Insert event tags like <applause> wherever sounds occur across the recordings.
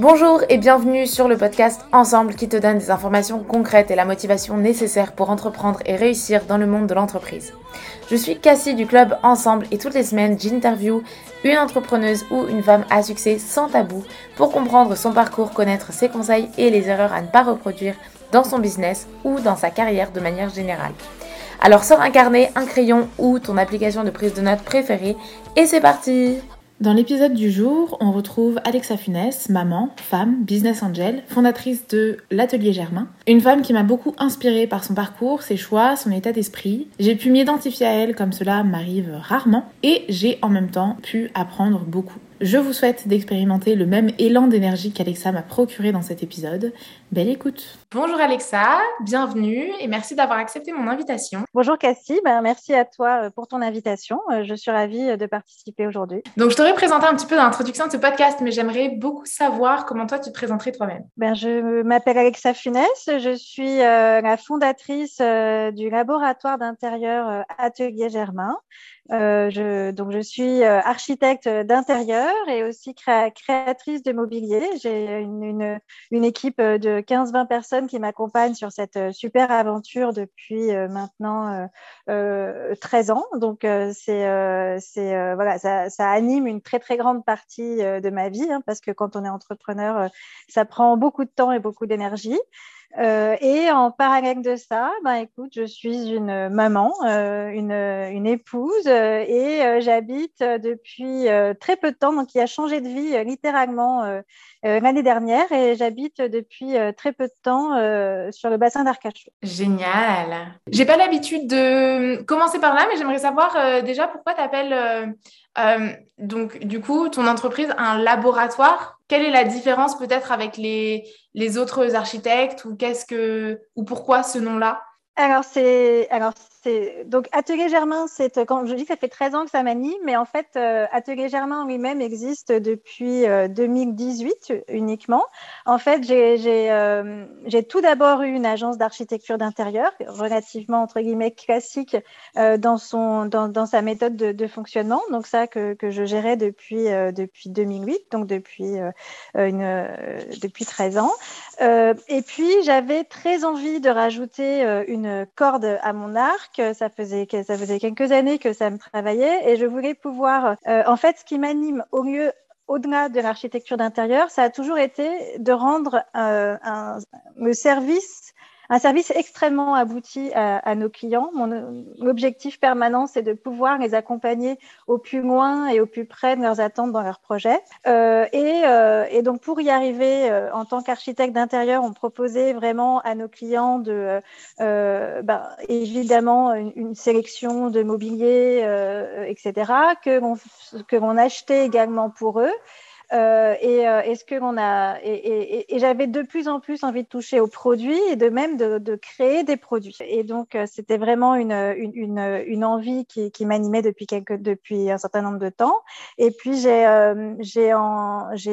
Bonjour et bienvenue sur le podcast Ensemble qui te donne des informations concrètes et la motivation nécessaire pour entreprendre et réussir dans le monde de l'entreprise. Je suis Cassie du club Ensemble et toutes les semaines j'interview une entrepreneuse ou une femme à succès sans tabou pour comprendre son parcours, connaître ses conseils et les erreurs à ne pas reproduire dans son business ou dans sa carrière de manière générale. Alors sors un carnet, un crayon ou ton application de prise de notes préférée et c'est parti dans l'épisode du jour, on retrouve Alexa Funès, maman, femme, business angel, fondatrice de l'Atelier Germain. Une femme qui m'a beaucoup inspirée par son parcours, ses choix, son état d'esprit. J'ai pu m'identifier à elle comme cela m'arrive rarement et j'ai en même temps pu apprendre beaucoup. Je vous souhaite d'expérimenter le même élan d'énergie qu'Alexa m'a procuré dans cet épisode. Belle écoute. Bonjour Alexa, bienvenue et merci d'avoir accepté mon invitation. Bonjour Cassie, ben, merci à toi euh, pour ton invitation. Euh, je suis ravie euh, de participer aujourd'hui. Donc je t'aurais présenté un petit peu dans l'introduction de ce podcast, mais j'aimerais beaucoup savoir comment toi tu te présenterais toi-même. Ben, je m'appelle Alexa Funès, je suis la fondatrice du laboratoire d'intérieur Atelier Germain. Euh, je, donc, je suis euh, architecte d'intérieur et aussi créatrice de mobilier. J'ai une, une, une, équipe de 15-20 personnes qui m'accompagnent sur cette super aventure depuis euh, maintenant euh, 13 ans. Donc, c'est, voilà, ça, ça, anime une très très grande partie de ma vie hein, parce que quand on est entrepreneur, ça prend beaucoup de temps et beaucoup d'énergie. Euh, et en parallèle de ça, ben, écoute, je suis une maman, euh, une, une, épouse euh, et j'habite depuis très peu de temps, donc qui a changé de vie littéralement l'année dernière et j'habite depuis très peu de temps sur le bassin d'Arcachon. Génial. J'ai pas l'habitude de commencer par là, mais j'aimerais savoir déjà pourquoi tu appelles donc du coup ton entreprise un laboratoire. Quelle est la différence peut-être avec les, les autres architectes ou qu'est-ce que ou pourquoi ce nom-là? Alors, c'est, alors donc Atelier Germain, c'est quand je dis ça fait 13 ans que ça m'anime, mais en fait euh, Atelier Germain lui-même existe depuis 2018 euh, uniquement. En fait, j'ai euh, j'ai tout d'abord eu une agence d'architecture d'intérieur relativement entre guillemets classique dans son dans, dans sa méthode de, de, fonctionnement. Donc ça que, que je gérais depuis depuis 2008, donc depuis une depuis 13 ans. et puis j'avais très envie de rajouter une corde à mon arc. Ça faisait, ça faisait quelques années que ça me travaillait et je voulais pouvoir, euh, en fait, ce qui m'anime au mieux au-delà de l'architecture d'intérieur, ça a toujours été de rendre euh, un, le service un service extrêmement abouti à, nos clients. Mon objectif permanent, c'est de pouvoir les accompagner au plus loin et au plus près de leurs attentes dans leurs projets. Euh, et, euh, et, donc, pour y arriver, euh, en tant qu'architecte d'intérieur, on proposait vraiment à nos clients de, euh, ben, évidemment, une, sélection de mobilier, etc., que l'on achetait également pour eux. Euh, et euh, est-ce que l'on a et, et, et j'avais de plus en plus envie de toucher aux produits et de même de, de créer des produits. Et donc euh, c'était vraiment une, une, une, envie qui, qui m'animait depuis depuis un certain nombre de temps. Et puis j'ai euh,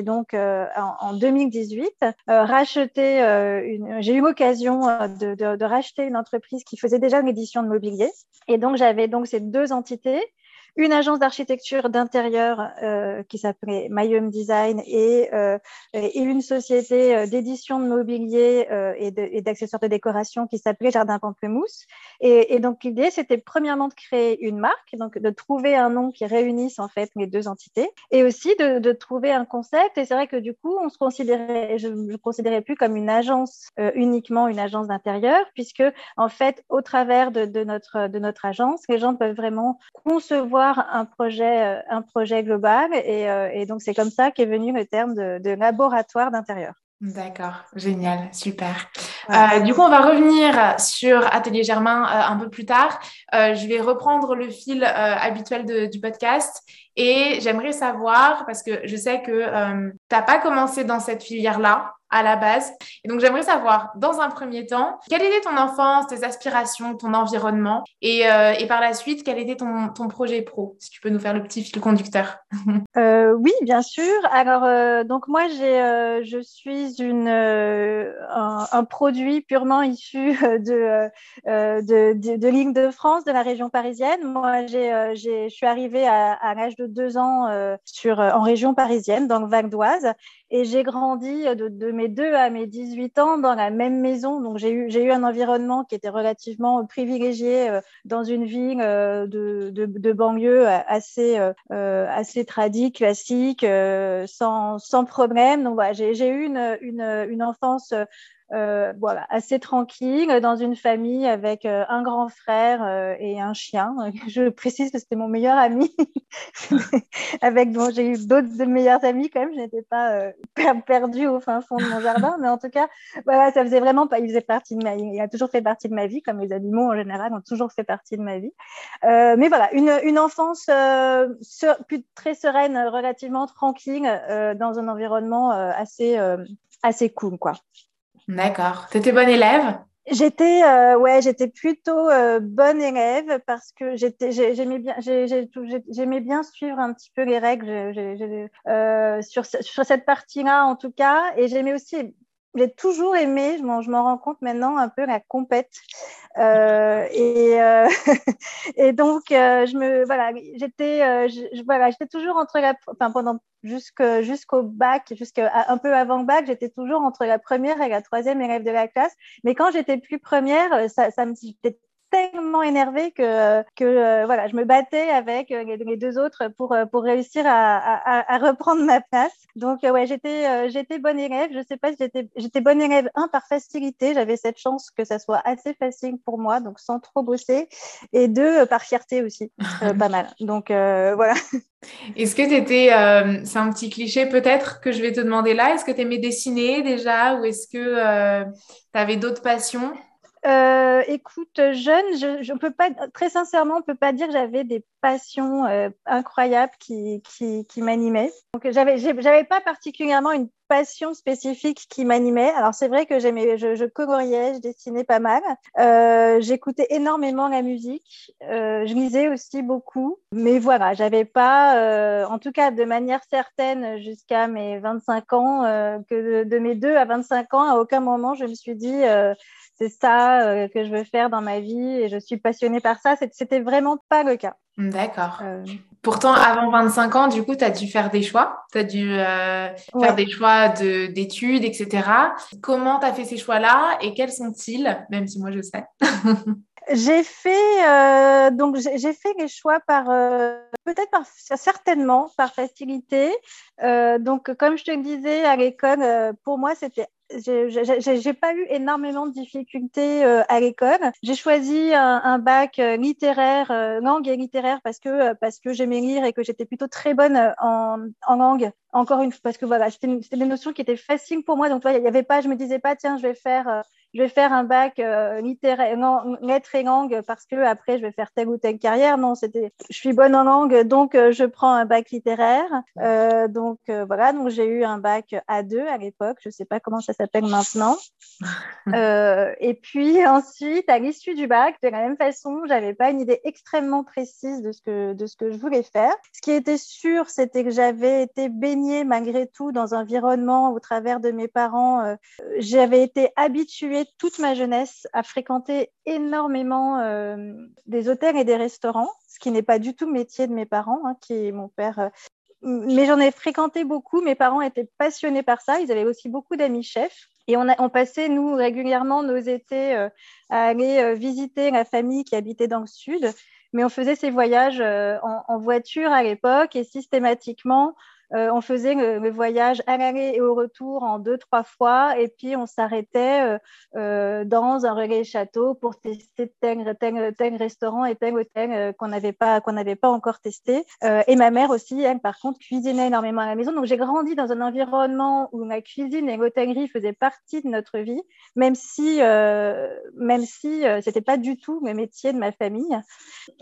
donc en, en, 2018 racheté une j'ai eu l'occasion de, de, de racheter une entreprise qui faisait déjà une édition de mobilier. Et donc j'avais donc ces deux entités une agence d'architecture d'intérieur euh, qui s'appelait Mayum Design et, euh, et une société euh, d'édition de mobilier euh, et d'accessoires de, décoration qui s'appelait Jardin Pamplemousse. Et, et donc l'idée, c'était premièrement de créer une marque, donc de trouver un nom qui réunisse en fait les deux entités, et aussi de, de trouver un concept. Et c'est vrai que du coup, on se considérait, je ne considérais plus comme une agence euh, uniquement une agence d'intérieur, puisque en fait, au travers de, de, notre de notre agence, les gens peuvent vraiment concevoir un projet, euh, un projet global. Euh, et, donc, c'est comme ça qu'est venu le terme de, laboratoire d'intérieur. D'accord, génial, super. Euh, du coup, on va revenir sur Atelier Germain un peu plus tard. je vais reprendre le fil habituel du podcast et j'aimerais savoir, parce que je sais que tu n'as pas commencé dans cette filière-là, à la base. Et donc, j'aimerais savoir, dans un premier temps, quelle était ton enfance, tes aspirations, ton environnement? Et, euh, et par la suite, quel était ton, ton, projet pro? Si tu peux nous faire le petit fil conducteur. <laughs> euh, oui, bien sûr. Alors, euh, donc moi, j'ai, euh, je suis une, euh, un, produit purement issu de, de, de, de l'île de France, de la région parisienne. Moi, j'ai, je suis arrivée à, à l'âge de deux ans sur, en région parisienne, dans le Val d'Oise. Et j'ai grandi de, de, mes 2 à mes 18 ans dans la même maison. Donc, j'ai eu, eu un environnement qui était relativement privilégié euh, dans une ville euh, de, de, banlieue assez, euh, assez tradie, classique, sans, sans problème. Donc, voilà, j'ai eu une, une, une enfance euh, voilà, assez tranquille dans une famille avec euh, un grand frère euh, et un chien. <laughs> Je précise que c'était mon meilleur ami. <laughs> avec bon, j'ai eu d'autres meilleurs amis quand même. Je n'étais pas euh, <laughs> perdue au fin fond de mon jardin, mais en tout cas, voilà, ça faisait vraiment pas. Il faisait partie de ma. Il a toujours fait partie de ma vie, comme les animaux en général ont toujours fait partie de ma vie. mais voilà, une, une enfance très sereine, relativement tranquille, dans un environnement assez assez cool, quoi. D'accord. Tu étais bonne élève? J'étais euh, ouais, j'étais plutôt euh, bonne élève parce que j'étais j'aimais bien j'aimais bien suivre un petit peu les règles euh, sur sur cette partie-là en tout cas et j'aimais aussi j'ai toujours aimé, je m'en rends compte maintenant, un peu la compète. Euh, et, euh, <laughs> et donc, euh, je me, voilà, j'étais euh, voilà, j'étais toujours entre la, enfin, pendant jusqu'au bac, jusqu'à un peu avant le bac, j'étais toujours entre la première et la troisième élève de la classe. Mais quand j'étais plus première, ça, ça me, j'étais tellement énervée que, que euh, voilà, je me battais avec euh, les, deux autres pour, euh, pour réussir à, à, à reprendre ma place. Donc, ouais, j'étais, j'étais bonne élève. Je sais pas si j'étais, j'étais bonne élève, un, par facilité. J'avais cette chance que ça soit assez facile pour moi, donc sans trop bosser. Et deux, par fierté aussi, <laughs> pas mal. Donc, voilà. Est-ce que tu étais, c'est un petit cliché peut-être que je vais te demander là, est-ce que tu aimais dessiner déjà ou est-ce que tu avais d'autres passions? Euh, écoute, jeune, je, je peux pas, très sincèrement, on peut pas dire que j'avais des passions euh, incroyables qui, qui, qui m'animaient. Donc, j'avais, j'avais pas particulièrement une passion spécifique qui m'animait. Alors, c'est vrai que j'aimais, je, je coloriais, je dessinais pas mal. Euh, j'écoutais énormément la musique. Euh, je lisais aussi beaucoup. Mais voilà, j'avais pas, euh, en tout cas de manière certaine, jusqu'à mes 25 ans, que de, de, mes 2 à 25 ans, à aucun moment, je me suis dit c'est ça que je veux faire dans ma vie et je suis passionnée par ça. C'était vraiment pas le cas. D'accord. Euh... Pourtant, avant 25 ans, du coup, tu as dû faire des choix. Tu as dû euh, ouais. faire des choix d'études, etc. Comment tu as fait ces choix-là et quels sont-ils Même si moi, je sais? <laughs> j'ai fait euh, donc j'ai fait les choix par peut-être par certainement par facilité. Donc comme je te le disais à l'école, pour moi c'était j'ai pas eu énormément de difficultés euh, à l'école. J'ai choisi un, un bac euh, littéraire, euh, langue et littéraire, parce que parce que j'aimais lire et que j'étais plutôt très bonne en, en langue. Encore une fois, parce que voilà, c'était des notions qui étaient faciles pour moi. Donc, il y avait pas, je me disais pas, tiens, je vais faire je vais faire un bac euh, littéraire, non, lettres et langues parce que après je vais faire telle ou telle carrière. Non, c'était, je suis bonne en langue, donc euh, je prends un bac littéraire. Euh, donc euh, voilà, donc j'ai eu un bac A2 à l'époque. Je sais pas comment ça s'appelle maintenant. <laughs> Et puis ensuite, à l'issue du bac, de la même façon, j'avais pas une idée extrêmement précise de ce que de ce que je voulais faire. Ce qui était sûr, c'était que j'avais été baignée malgré tout dans un environnement au travers de mes parents. j'avais été habituée toute ma jeunesse à fréquenter énormément euh, des hôtels et des restaurants, ce qui n'est pas du tout le métier de mes parents, hein, qui est mon père. Euh, mais j'en ai fréquenté beaucoup. Mes parents étaient passionnés par ça. Ils avaient aussi beaucoup d'amis chefs. Et on, passait, nous, régulièrement nos étés euh, à aller visiter la famille qui habitait dans le sud. Mais on faisait ces voyages en, voiture à l'époque et systématiquement, euh, on faisait le, le voyage à l'aller et au retour en deux, trois fois, et puis on s'arrêtait euh, euh, dans un relais château pour tester tel, tel, restaurant et tel hôtel euh, qu'on n'avait pas, pas encore testé. Euh, et ma mère aussi, elle, par contre, cuisinait énormément à la maison. Donc j'ai grandi dans un environnement où la cuisine et l'hôtellerie faisaient partie de notre vie, même si, euh, même si c'était pas du tout le métier de ma famille.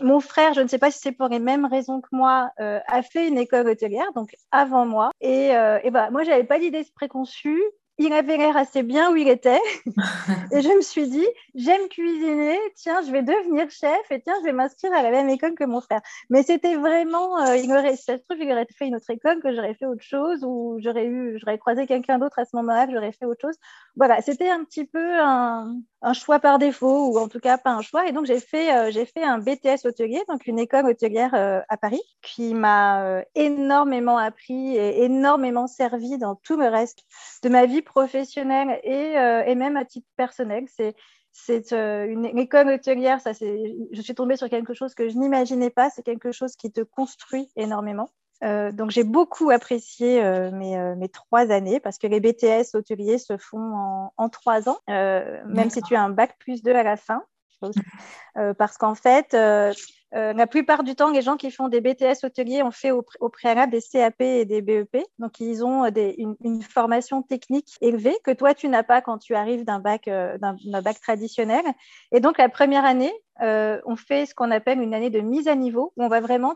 Mon frère, je ne sais pas si c'est pour les mêmes raisons que moi, a fait une école hôtelière, donc avant moi. Et, euh, et bah, moi, j'avais pas d'idée préconçue. Il avait l'air assez bien où il était. <laughs> et je me suis dit, j'aime cuisiner, tiens, je vais devenir chef et tiens, je vais m'inscrire à la même école que mon frère. Mais c'était vraiment, euh, il aurait, ça se trouve, il aurait fait une autre école, que j'aurais fait autre chose, ou j'aurais eu, j'aurais croisé quelqu'un d'autre à ce moment-là, que j'aurais fait autre chose. Voilà, c'était un petit peu un, un, choix par défaut, ou en tout cas pas un choix. Et donc, j'ai fait, euh, j'ai fait un BTS hôtelier, donc une école hôtelière euh, à Paris, qui m'a énormément appris et énormément servi dans tout le reste de ma vie professionnelle et, euh, et même à titre personnel. C'est c'est euh, une, école hôtelière, ça, je suis tombée sur quelque chose que je n'imaginais pas, c'est quelque chose qui te construit énormément. Euh, donc j'ai beaucoup apprécié mes, mes, trois années parce que les BTS hôteliers se font en, en trois ans, même si tu as un bac plus deux à la fin. Parce qu'en fait, euh, la plupart du temps, les gens qui font des BTS hôteliers ont fait au, préalable des CAP et des BEP. Donc, ils ont une, formation technique élevée que toi, tu n'as pas quand tu arrives d'un bac, euh, bac traditionnel. Et donc, la première année, euh, on fait ce qu'on appelle une année de mise à niveau, où on va vraiment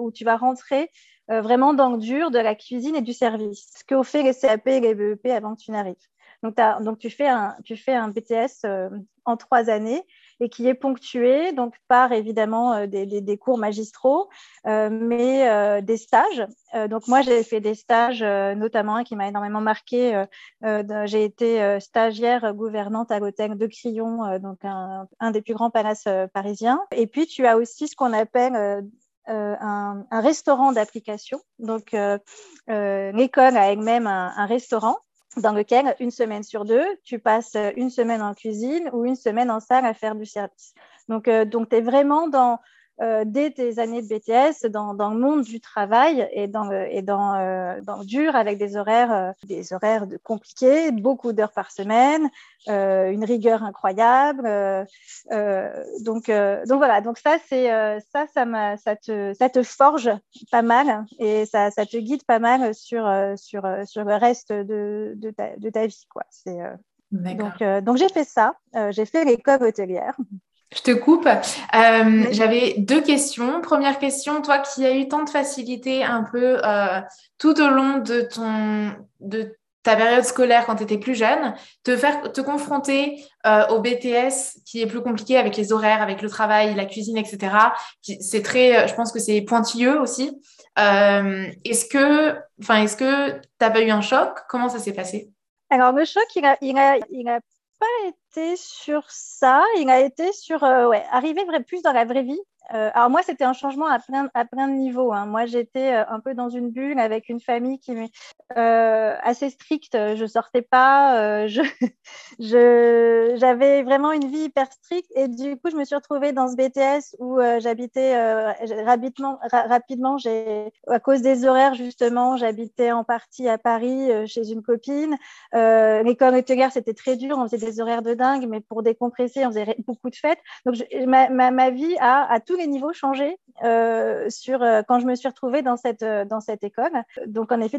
où tu vas rentrer vraiment dans le dur de la cuisine et du service, ce qu'ont fait les CAP et les BEP avant que tu n'arrives. Donc, donc tu, fais un, tu fais un BTS en trois années et qui est ponctué donc par évidemment euh, des, cours magistraux, euh, mais euh, des stages. donc moi j'ai fait des stages, notamment un qui m'a énormément marqué. j'ai été stagiaire gouvernante à l'hôtel de Crillon, donc un, des plus grands palaces parisiens. Et puis tu as aussi ce qu'on appelle un, restaurant d'application. Donc, l'école a elle-même un, restaurant dans lequel, une semaine sur deux, tu passes une semaine en cuisine ou une semaine en salle à faire du service. Donc, euh, donc tu es vraiment dans, euh, dès tes années de BTS dans, dans, le monde du travail et dans le, et dans, euh, dans dur avec des horaires, euh, des horaires de compliqués, beaucoup d'heures par semaine, une rigueur incroyable. donc, donc voilà, donc ça, c'est ça, ça, ça, te, ça te forge pas mal et ça, ça te guide pas mal sur, sur, sur le reste de, de, ta, de ta vie. Quoi. C'est, donc, donc j'ai fait ça, j'ai fait l'école hôtelière. Je te coupe. Euh, j'avais deux questions. Première question, toi qui as eu tant de facilité un peu euh, tout au long de ton de ta période scolaire quand tu étais plus jeune, te faire te confronter euh, au BTS qui est plus compliqué avec les horaires, avec le travail, la cuisine, etc. C'est très, je pense que c'est pointilleux aussi. est-ce que, enfin, est-ce que tu n'as pas eu un choc? Comment ça s'est passé? Alors le choc, il a, il a, il a pas été sur ça. Il a été sur euh, ouais, arriver plus dans la vraie vie. Euh, alors moi, c'était un changement à plein, à plein de niveaux. Hein. Moi, j'étais euh, un peu dans une bulle avec une famille qui euh, assez stricte. Je sortais pas. Euh, <laughs> je, j'avais vraiment une vie hyper stricte. Et du coup, je me suis retrouvée dans ce BTS où j'habitais rapidement. rapidement, j'ai à cause des horaires justement, j'habitais en partie à Paris chez une copine. L'école hôtelière, c'était très dur. On faisait des horaires de dingue, mais pour décompresser, on faisait beaucoup de fêtes. Donc, ma, ma, ma, vie a à tout les niveaux changé euh, sur euh, quand je me suis retrouvée dans cette euh, dans cette école. Donc en effet,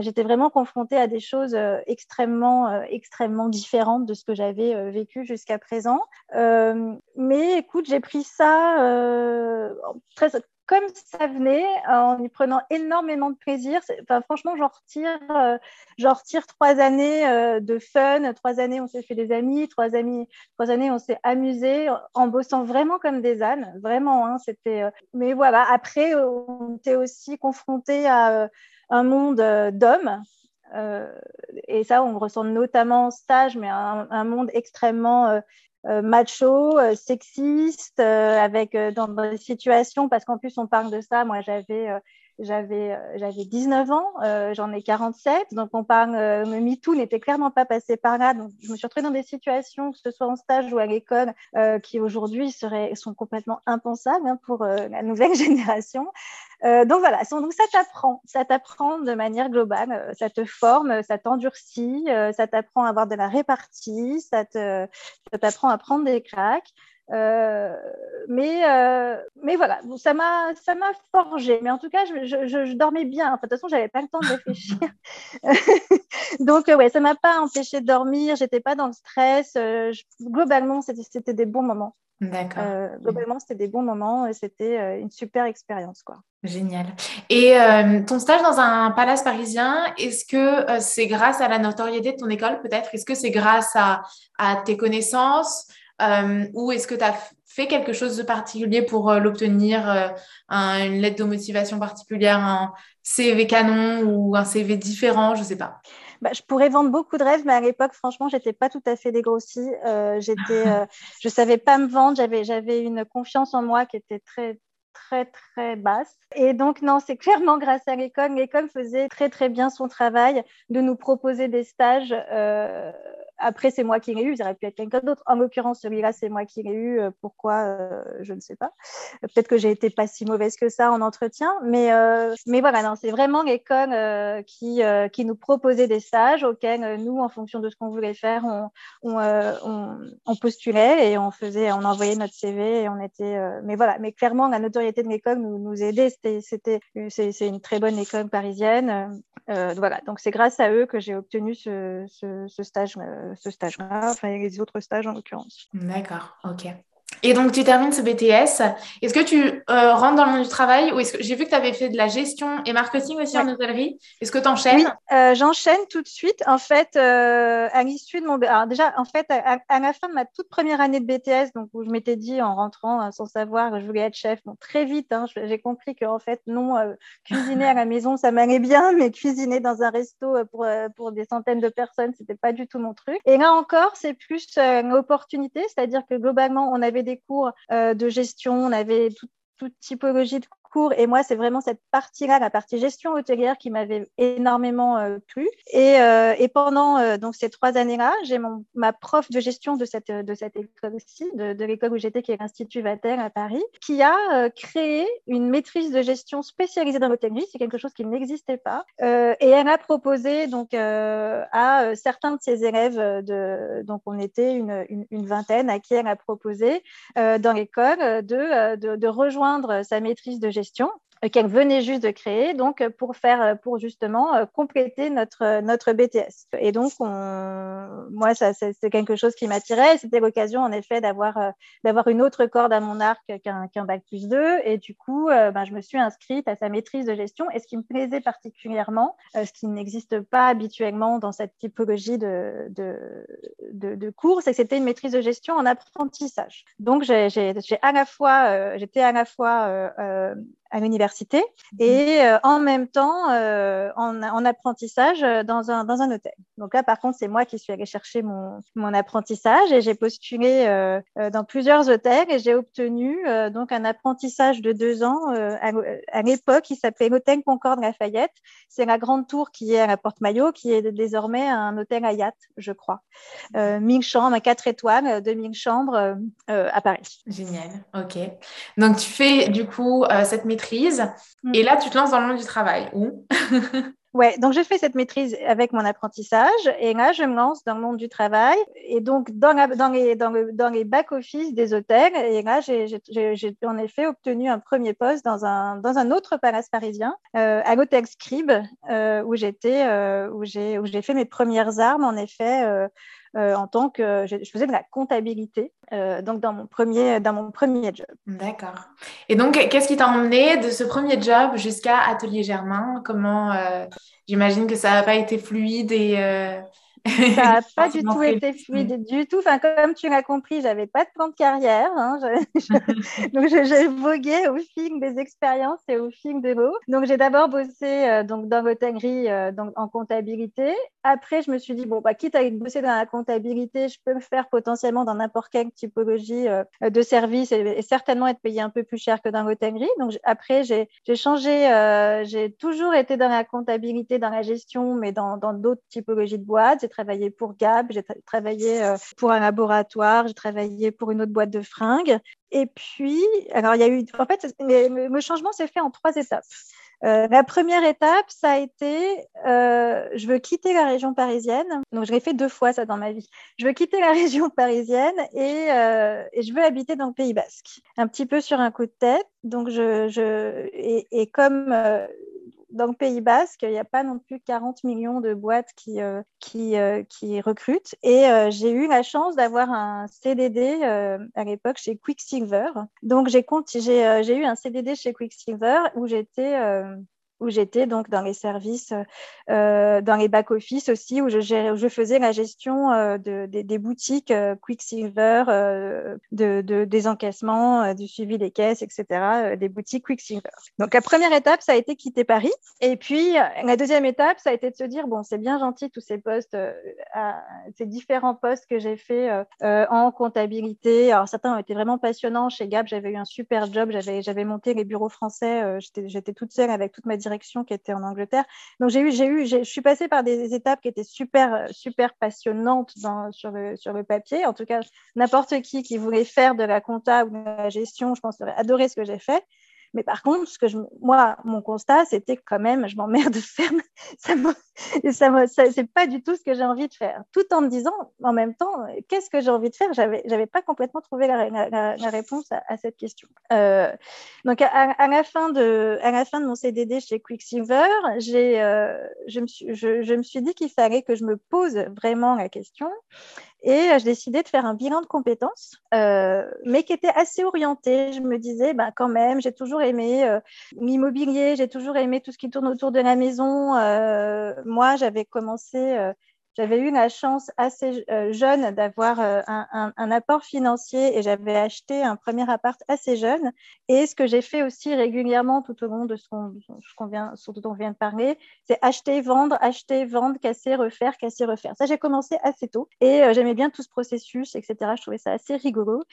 j'étais vraiment confrontée à des choses extrêmement extrêmement différentes de ce que j'avais vécu jusqu'à présent. mais écoute, j'ai pris ça très comme ça venait, en y prenant énormément de plaisir. Enfin, franchement, j'en retire, euh, trois années euh, de fun, trois années on s'est fait des amis, trois, amis, trois années on s'est amusé en bossant vraiment comme des ânes, vraiment. Hein, c'était. Euh, mais voilà, après, on était aussi confronté à un monde d'hommes. et ça, on ressent notamment en stage, mais un, un monde extrêmement euh, macho, euh, sexiste, euh, avec dans des situations, parce qu'en plus on parle de ça, moi j'avais j'avais j'avais 19 ans, j'en ai 47, donc on parle, le MeToo n'était clairement pas passé par là, donc je me suis retrouvée dans des situations, que ce soit en stage ou à l'école, qui aujourd'hui seraient sont complètement impensables hein, pour la nouvelle <laughs> génération. Euh, donc voilà, donc ça t'apprend, ça t'apprend de manière globale, euh, ça te forme, ça t'endurcit, euh, ça t'apprend à avoir de la répartie, ça t'apprend à prendre des craques. mais, mais voilà, ça m'a, ça m'a forgé. Mais en tout cas, je, je, dormais bien. de toute façon, j'avais pas le temps de réfléchir. <laughs> Donc, ouais, ça m'a pas empêché de dormir. J'étais pas dans le stress. globalement, c'était, c'était des bons moments. D'accord. globalement, c'était des bons moments et c'était une super expérience. quoi. Génial. Et ton stage dans un palace parisien, est-ce que c'est grâce à la notoriété de ton école peut-être? Est-ce que c'est grâce à, à, tes connaissances? Ou est-ce que tu as fait quelque chose de particulier pour l'obtenir Une lettre de motivation particulière, un CV canon ou un CV différent Je ne sais pas? Bah, je pourrais vendre beaucoup de rêves, mais à l'époque, franchement, j'étais pas tout à fait dégrossie. Euh, j'étais, euh, <laughs> je savais pas me vendre. J'avais, j'avais une confiance en moi qui était très, très très basse. Et donc non, c'est clairement grâce à l'école. L'école faisait très très bien son travail de nous proposer des stages euh, après, c'est moi qui l'ai eu, ça aurait pu être quelqu'un d'autre. En l'occurrence, celui-là, c'est moi qui l'ai eu. Euh, pourquoi euh, Je ne sais pas. Peut-être que j'ai été pas si mauvaise que ça en entretien. Mais, euh, mais voilà, c'est vraiment l'école qui, qui nous proposait des stages auxquels nous, en fonction de ce qu'on voulait faire, on, on, postulait et on faisait, on envoyait notre CV et on était. mais voilà, mais clairement, la notoriété de l'école nous, aidait. C'est, une très bonne école parisienne. voilà, donc c'est grâce à eux que j'ai obtenu ce, ce stage ce stage-là, enfin les autres stages en l'occurrence. D'accord, ok. Et donc, tu termines ce BTS. Est-ce que tu euh, rentres dans le monde du travail ou est-ce que j'ai vu que tu avais fait de la gestion et marketing aussi en hôtellerie Est-ce que tu enchaînes Oui, euh, j'enchaîne tout de suite. En fait, euh, à l'issue de mon. Alors, déjà, en fait, à, la fin de ma toute première année de BTS, donc où je m'étais dit en rentrant hein, sans savoir que je voulais être chef, bon, très vite, hein, j'ai compris qu'en fait, non, cuisiner à la maison, ça m'allait bien, <laughs> mais cuisiner dans un resto pour, pour des centaines de personnes, c'était pas du tout mon truc. Et là encore, c'est plus une opportunité, c'est-à-dire que globalement, on avait des cours euh, de gestion, on avait toute typologie de et moi, c'est vraiment cette partie-là, la partie gestion hôtelière, qui m'avait énormément euh, plu. Et, euh, pendant euh, donc ces trois années-là, j'ai ma prof de gestion de cette, de cette école aussi, de, l'école où j'étais, qui est l'Institut Vatel à Paris, qui a créé une maîtrise de gestion spécialisée dans l'hôtellerie. C'est quelque chose qui n'existait pas. et elle a proposé donc à certains de ses élèves, de, donc on était une, une, vingtaine, à qui elle a proposé dans l'école de, de rejoindre sa maîtrise de gestion euh, qu'elle venait juste de créer, donc euh, pour faire, euh, pour justement compléter notre notre BTS. Et donc, moi, ça c'est quelque chose qui m'attirait. C'était l'occasion, en effet, d'avoir d'avoir une autre corde à mon arc qu'un bac plus 2. Et du coup, ben, je me suis inscrite à sa maîtrise de gestion. Et ce qui me plaisait particulièrement, ce qui n'existe pas habituellement dans cette typologie de, de cours, c'est que c'était une maîtrise de gestion en apprentissage. Donc, j'ai à la fois, j'étais à la fois à l'université mhm. et euh, en même temps euh, en, en, apprentissage dans un, dans un hôtel. Donc là, par contre, c'est moi qui suis allée chercher mon, mon apprentissage et j'ai postulé euh, dans plusieurs hôtels et j'ai obtenu donc un apprentissage de deux ans à, à l'époque qui s'appelait l'hôtel Concorde Lafayette. C'est la grande tour qui est à la Porte Maillot, qui est désormais un hôtel à yacht, je crois. Euh, 1000 chambres, 4 étoiles, 2000 chambres à Paris. Génial, ok. Donc tu fais du coup cette maîtrise. Mm. Et là, tu te lances dans le monde du travail. Où <laughs> Ouais, donc je fais cette maîtrise avec mon apprentissage et là je me lance dans le monde du travail et donc dans, dans les, dans, le, dans les back-office des hôtels et là j'ai en effet obtenu un premier poste dans un, dans un autre palace parisien, euh, à l'hôtel Scribe, euh, où euh, où j'ai fait mes premières armes en effet euh, en tant que je, faisais de la comptabilité euh, donc dans mon premier dans mon premier job. D'accord. Et donc qu'est-ce qui t'a emmené de ce premier job jusqu'à Atelier Germain? Comment euh, j'imagine que ça n'a pas été fluide et ça n'a <laughs> pas du tout été fluide du tout. Enfin, comme tu l'as compris, j'avais pas de plan de carrière. Hein. <laughs> donc, j'ai vogué au fil des expériences et au fil de l'eau. Donc, j'ai d'abord bossé euh, donc, dans l'hôtellerie euh, en comptabilité. Après, je me suis dit, bon, bah, quitte à bosser dans la comptabilité, je peux me faire potentiellement dans n'importe quelle typologie euh, de service et, certainement être payé un peu plus cher que dans l'hôtellerie. Donc, après, j'ai changé. j'ai toujours été dans la comptabilité, dans la gestion, mais dans d'autres typologies de boîtes travaillé pour Gab, j'ai travaillé euh, pour un laboratoire, j'ai travaillé pour une autre boîte de fringues. Et puis, alors il y a eu, en fait, le changement s'est fait en trois étapes. Euh, la première étape, ça a été, euh, je veux quitter la région parisienne. Donc, je l'ai fait deux fois ça dans ma vie. Je veux quitter la <laughs> région parisienne et, je veux habiter dans le Pays Basque. Un petit peu sur un coup de tête. Donc, je, et comme dans le Pays Basque, il n'y a pas non plus 40 millions de boîtes qui, qui, qui recrutent. Et j'ai eu la chance d'avoir un CDD à l'époque chez Quicksilver. Donc, j'ai eu un CDD chez Quicksilver où j'étais où j'étais donc dans les services, euh, dans les back-office aussi, où je, je, faisais la gestion euh, de, des boutiques euh, Quicksilver, de, des encaissements, du suivi des caisses, etc., des boutiques Quicksilver. Donc la première étape, ça a été quitter Paris. Et puis la deuxième étape, ça a été de se dire, bon, c'est bien gentil tous ces postes, ces différents postes que j'ai fait en comptabilité. Alors certains ont été vraiment passionnants. Chez Gap, j'avais eu un super job, j'avais monté les bureaux français, j'étais toute seule avec toute ma direction qui était en Angleterre. Donc j'ai eu, j'ai eu, je suis passée par des étapes qui étaient super, super passionnantes sur, le, sur le papier. En tout cas, n'importe qui qui voulait faire de la compta ou de la gestion, je pense, aurait adoré ce que j'ai fait. Mais par contre, ce que je, moi, mon constat, c'était quand même, je m'emmerde de faire, <laughs> ça, ça, c'est pas du tout ce que j'ai envie de faire. Tout en me disant, en même temps, qu'est-ce que j'ai envie de faire? J'avais, j'avais pas complètement trouvé la, réponse à, cette question. Euh, donc, à, la fin de, à la fin de mon CDD chez Quicksilver, j'ai, euh, je, me suis, je me suis dit qu'il fallait que je me pose vraiment la question et j'ai décidé de faire un bilan de compétences, euh, mais qui était assez orienté. Je me disais, ben, quand même, j'ai toujours aimé euh, l'immobilier, j'ai toujours aimé tout ce qui tourne autour de la maison. Euh, moi, j'avais commencé j'avais eu la chance assez euh, jeune d'avoir euh, un, apport financier et j'avais acheté un premier appart assez jeune. Et ce que j'ai fait aussi régulièrement tout au long de ce dont on vient de parler, c'est acheter, vendre, acheter, vendre, casser, refaire, casser, refaire. Ça, j'ai commencé assez tôt et euh, j'aimais bien tout ce processus, etc. Je trouvais ça assez rigolo.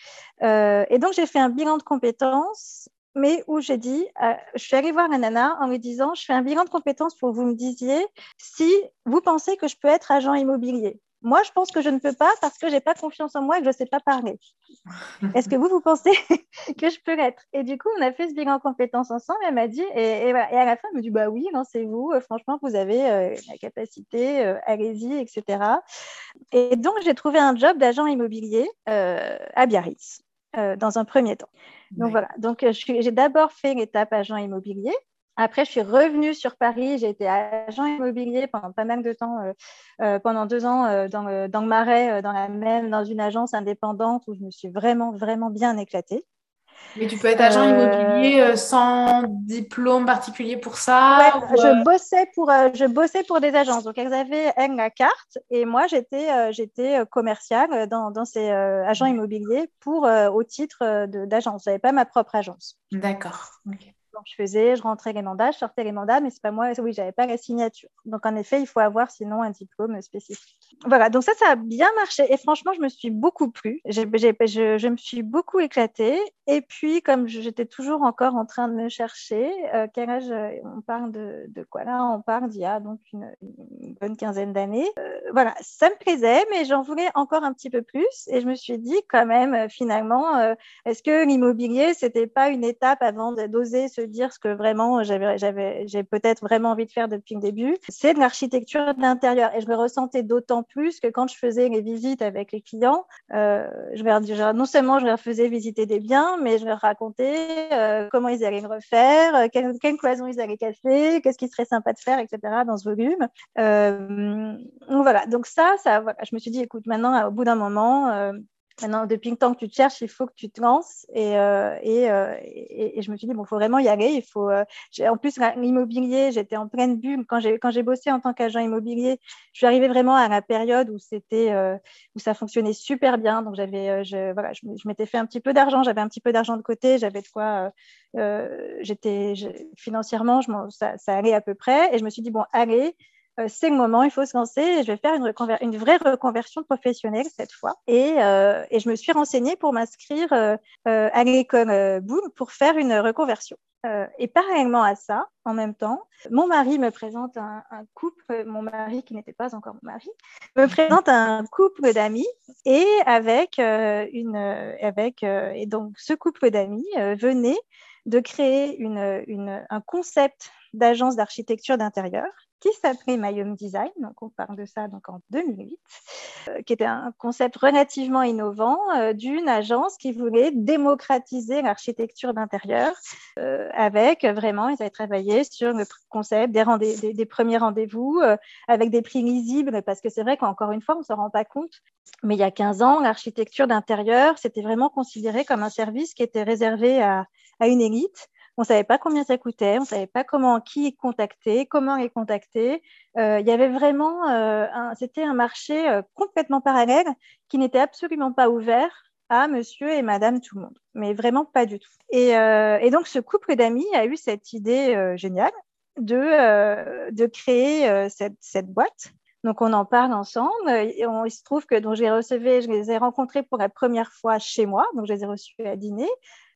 et donc, j'ai fait un bilan de compétences mais où j'ai dit, euh, je suis allée voir la nana en lui disant, je fais un bilan de compétences pour que vous me disiez si vous pensez que je peux être agent immobilier. Moi, je pense que je ne peux pas parce que je n'ai pas confiance en moi et que je ne sais pas parler. Est-ce que vous, vous pensez <laughs> que je peux l'être? Et du coup, on a fait ce bilan de compétences ensemble. Elle m'a dit, et, et, à la fin, elle me dit, bah oui, lancez-vous. Euh, franchement, vous avez euh, la capacité, allez-y, etc. Et donc, j'ai trouvé un job d'agent immobilier à Biarritz dans un premier temps. Donc voilà, donc euh, j'ai d'abord fait l'étape agent immobilier. Après, je suis revenue sur Paris. J'ai été agent immobilier pendant pas mal de temps, euh, euh, pendant deux ans dans, le, dans le Marais, dans la même, dans une agence indépendante où je me suis vraiment, vraiment bien éclatée. Mais tu peux être agent immobilier euh, sans diplôme particulier pour ça je, euh, bossais pour, euh, je bossais pour des agences. Donc, elles avaient la carte et moi, j'étais j'étais commerciale dans, dans, ces agents immobiliers pour, au titre d'agence. Je n'avais pas ma propre agence. D'accord. Donc, je faisais, je rentrais les mandats, je sortais les mandats, mais c'est pas moi, oui, j'avais pas la signature. Donc, en effet, il faut avoir sinon un diplôme spécifique. Voilà, donc ça, ça a bien marché. Et franchement, je me suis beaucoup plu. Je, me suis beaucoup éclatée. Et puis, comme j'étais toujours encore en train de me chercher, euh, quel âge euh, on parle de, quoi là? On parle d'il y a donc une, bonne quinzaine d'années. Euh, voilà, ça me plaisait, mais j'en voulais encore un petit peu plus. Et je me suis dit, quand même, finalement, est-ce que l'immobilier, c'était pas une étape avant d'oser se dire ce que vraiment j'avais, j'avais, j'ai peut-être vraiment envie de faire depuis le début, c'est de l'architecture d'intérieur. Et je me ressentais d'autant plus que quand je faisais les visites avec les clients, euh, je leur, non seulement je leur faisais visiter des biens, mais je leur racontais euh, comment ils allaient le refaire, euh, quelle, quelle, cloison ils allaient casser, qu'est-ce qui serait sympa de faire, etc. dans ce volume. voilà, donc ça, ça voilà, je me suis dit, écoute, maintenant, au bout d'un moment, Maintenant, depuis le temps que tu te cherches, il faut que tu te lances. Et, euh, euh, et, et, je me suis dit, bon, il faut vraiment y aller. Il faut, euh, en plus, l'immobilier, j'étais en pleine bulle. Quand j'ai, bossé en tant qu'agent immobilier, je suis arrivée vraiment à la période où, où ça fonctionnait super bien. Donc, j'avais, je, voilà, je, m'étais fait un petit peu d'argent. J'avais un petit peu d'argent de côté. J'avais de quoi. j'étais, financièrement, ça allait à peu près. Et je me suis dit, bon, allez euh, c'est le moment, il faut se lancer. je vais faire une, vraie reconversion professionnelle cette fois. Et, euh, je me suis renseignée pour m'inscrire euh, à l'école Boom pour faire une reconversion. et parallèlement à ça, en même temps, mon mari me présente un, un couple, mon mari qui n'était pas encore mon mari, me présente un couple d'amis et avec une, avec et donc ce couple d'amis venait de créer un concept d'agence d'architecture d'intérieur qui s'appelait Mayum Design, donc on parle de ça donc en 2008, euh, qui était un concept relativement innovant euh, d'une agence qui voulait démocratiser l'architecture d'intérieur euh, avec vraiment, ils avaient travaillé sur le concept des, des, premiers rendez-vous avec des prix lisibles parce que c'est vrai qu'encore une fois, on ne se rend pas compte, mais il y a 15 ans, l'architecture d'intérieur, c'était vraiment considéré comme un service qui était réservé à, à une élite on ne savait pas combien ça coûtait, on ne savait pas comment qui contacter, comment les contacter. Euh, il y avait vraiment, euh, c'était un marché euh, complètement parallèle qui n'était absolument pas ouvert à monsieur et madame tout le monde, mais vraiment pas du tout. Et, donc ce couple d'amis a eu cette idée géniale de, de créer cette, cette boîte donc, on en parle ensemble. Et on, il se trouve que donc, j'ai recevé, je les ai rencontrés pour la première fois chez moi. Donc, je les ai reçus à dîner.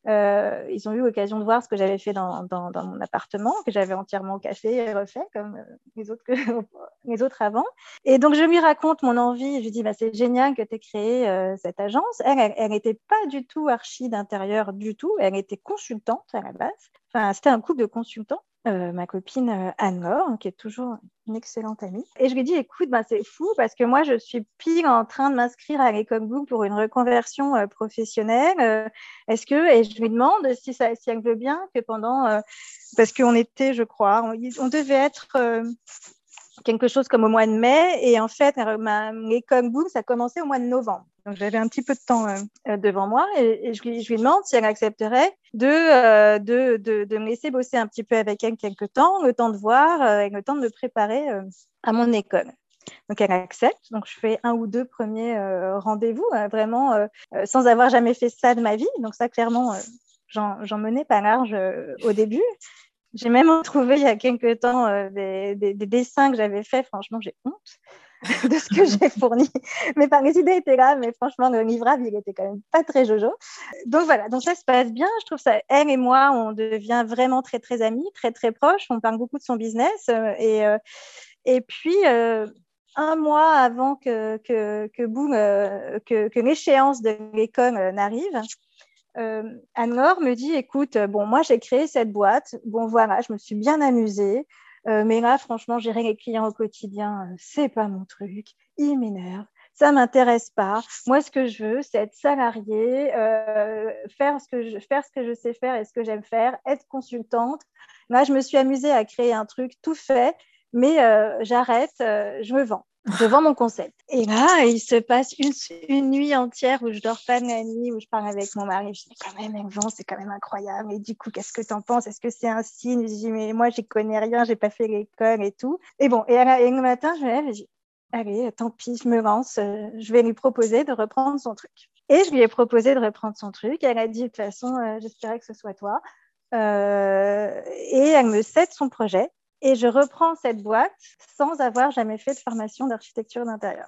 Euh, ils ont eu l'occasion de voir ce que j'avais fait dans, mon appartement, que j'avais entièrement cassé et refait comme euh, les autres, que, <laughs> les autres avant. Et donc, je lui raconte mon envie. Je lui dis, bah, c'est génial que tu aies créé euh, cette agence. Elle n'était pas du tout archi d'intérieur du tout. Elle était consultante à la base. Enfin, c'était un couple de consultants. Euh, ma copine euh, Anne-Laure, qui est toujours une excellente amie. Et je lui ai dit, écoute, ben, c'est fou parce que moi, je suis pile en train de m'inscrire à l'école pour une reconversion euh, professionnelle. Est-ce que, et je lui demande si, ça, si elle veut bien que pendant, parce qu'on était, je crois, on, devait être quelque chose comme au mois de mai. Et en fait, l'école ça a commencé au mois de novembre. Donc j'avais un petit peu de temps euh, euh, devant moi et, je, lui, demande si elle accepterait euh, de, me laisser bosser un petit peu avec elle quelques temps, le temps de voir, le temps de me préparer à mon école. Donc elle accepte. Donc je fais un ou deux premiers rendez-vous, vraiment sans avoir jamais fait ça de ma vie. Donc ça, clairement, j'en menais pas large au début. J'ai même trouvé il y a quelques temps des, dessins que j'avais faits. Franchement, j'ai honte. <laughs> de ce que j'ai fourni. Mais idées étaient là, mais franchement, le livrable, il était quand même pas très jojo. Donc voilà, donc ça se passe bien. Je trouve ça, elle et moi, on devient vraiment très, très amis, très, très proches. On parle beaucoup de son business. Euh, et, euh, et puis, euh, un mois avant que, que, que, que l'échéance de l'école n'arrive, Anne-Laure me dit, écoute, bon, moi, j'ai créé cette boîte. Bon, voilà, je me suis bien amusée. Euh, mais là, franchement, gérer les clients au quotidien, euh, c'est pas mon truc. Ils m'énervent. Ça m'intéresse pas. Moi, ce que je veux, c'est être salarié, euh, faire, ce que je, faire ce que je sais faire et ce que j'aime faire, être consultante. Là, je me suis amusée à créer un truc tout fait, mais j'arrête, je me vends je vends mon concept. Et là, il se passe une, nuit entière où je dors pas de la nuit, où je parle avec mon mari. Je dis, quand même, elle vend, c'est quand même incroyable. Et du coup, qu'est-ce que tu en penses? Est-ce que c'est un signe? Je dis, mais moi, j'y connais rien, j'ai pas fait l'école et tout. Et bon, et, le matin, je me lève et je dis, allez, tant pis, je me lance, euh, je vais lui proposer de reprendre son truc. Et je lui ai proposé de reprendre son truc. Elle a dit, de toute façon, euh, j'espérais que ce soit toi. Euh, et elle me cède son projet. Et je reprends cette boîte sans avoir jamais fait de formation d'architecture d'intérieur.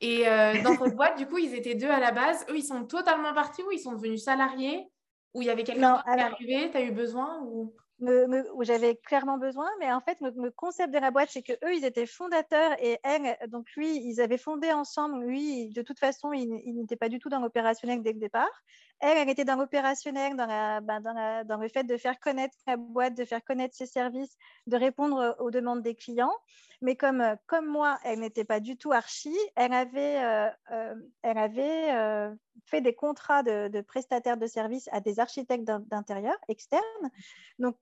Et euh, dans votre boîte, du coup, ils étaient deux à la base. Eux, ils sont totalement partis ou ils sont devenus salariés? Ou il y avait quelqu'un qui est arrivé Tu as eu besoin ou? où j'avais clairement besoin, mais en fait, le, concept de la boîte, c'est que eux, ils étaient fondateurs et elle, donc lui, ils avaient fondé ensemble. Lui, de toute façon, il, n'était pas du tout dans l'opérationnel dès le départ. Elle, elle était dans l'opérationnel, dans, ben, dans, le fait de faire connaître la boîte, de faire connaître ses services, de répondre aux demandes des clients. Mais comme, comme moi, elle n'était pas du tout archi, elle avait, euh, euh, euh, fait des contrats de, prestataires de services à des architectes d'intérieur externes. Donc,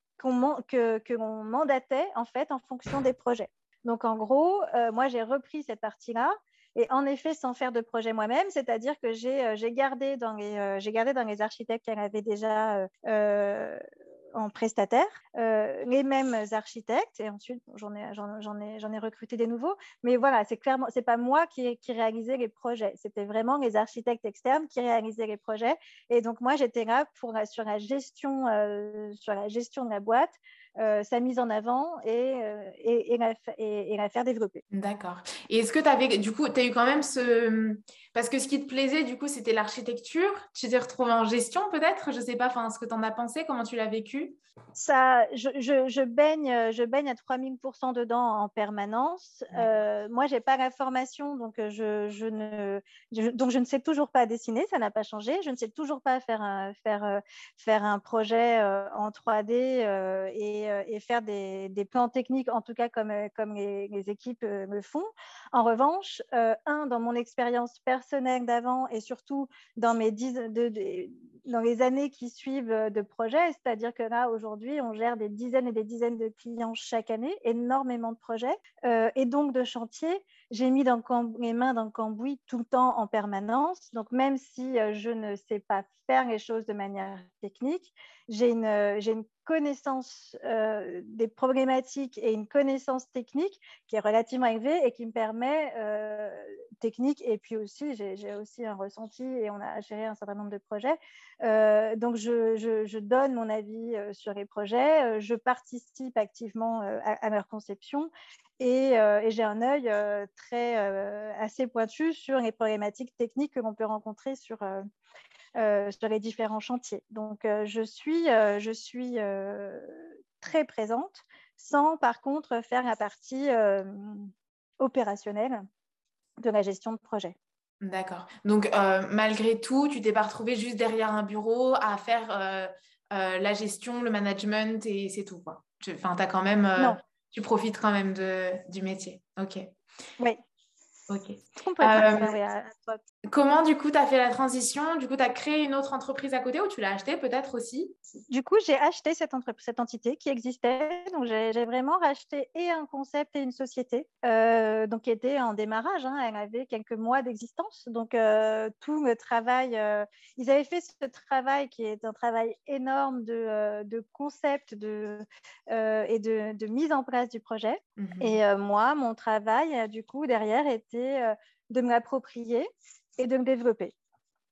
que, que mandatait en fait en fonction des projets. Donc en gros, euh, moi j'ai repris cette partie-là et en effet sans faire de projet moi-même, c'est-à-dire que j'ai euh, gardé, dans les, euh, gardé dans les architectes qu'elle avait déjà en prestataire, euh, les mêmes architectes, et ensuite j'en ai, j'en, ai, ai recruté des nouveaux, mais voilà, c'est clairement, c'est pas moi qui, qui réalisais les projets, c'était vraiment les architectes externes qui réalisaient les projets, et donc moi j'étais là pour sur la gestion, euh, sur la gestion de la boîte, sa mise en avant et, et, la, et, la, faire développer. D'accord. Et est-ce que tu avais, du coup, tu as eu quand même ce... Parce que ce qui te plaisait, du coup, c'était l'architecture. Tu t'es retrouvée en gestion peut-être? Je ne sais pas enfin, ce que tu en as pensé, comment tu l'as vécu? Ça, je, je, je, baigne, je baigne à 3000% dedans en permanence. Euh, moi, j'ai pas la formation, donc je, je ne, donc je ne sais toujours pas dessiner, ça n'a pas changé. Je ne sais toujours pas faire un, faire, faire un projet euh, en 3D euh, et, euh, et, faire des, plans techniques, en tout cas comme, comme les, équipes me font. En revanche, un, dans mon expérience personnelle d'avant et surtout dans mes les années qui suivent de projet, c'est-à-dire que là, aujourd'hui, on gère des dizaines et des dizaines de clients chaque année, énormément de projets euh, et donc de chantiers. J'ai mis les mains dans le cambouis tout le temps en permanence. Donc, même si euh, je ne sais pas faire les choses de manière technique, j'ai une, euh, connaissance euh, des problématiques et une connaissance technique qui est relativement élevée et qui me permet, technique, et puis aussi, j'ai aussi un ressenti et on a géré un certain nombre de projets. Donc, je, donne mon avis sur les projets, je participe activement à, leur conception et, et j'ai un œil très assez pointu sur les problématiques techniques que l'on peut rencontrer sur euh, sur les différents chantiers. Donc, euh, je suis, euh, je suis très présente sans, par contre, faire la partie opérationnelle de la gestion de projet. D'accord. Donc, malgré tout, tu t'es pas retrouvée juste derrière un bureau à faire la gestion, le management et c'est tout, quoi. Enfin, tu as quand même... Tu profites quand même de, du métier. OK. Oui, Ok. Euh, comment, du coup, tu as fait la transition? Du coup, tu as créé une autre entreprise à côté ou tu l'as achetée peut-être aussi? Du coup, j'ai acheté cette, cette, entité qui existait. Donc, j'ai vraiment racheté et un concept et une société, euh, donc qui était en démarrage. Hein. Elle avait quelques mois d'existence. Donc, euh, tout le travail, ils avaient fait ce travail qui est un travail énorme de, de concept de, et de, de, mise en place du projet. Mm -hmm. Et moi, mon travail, du coup, derrière, était euh, de me l'approprier et de me développer.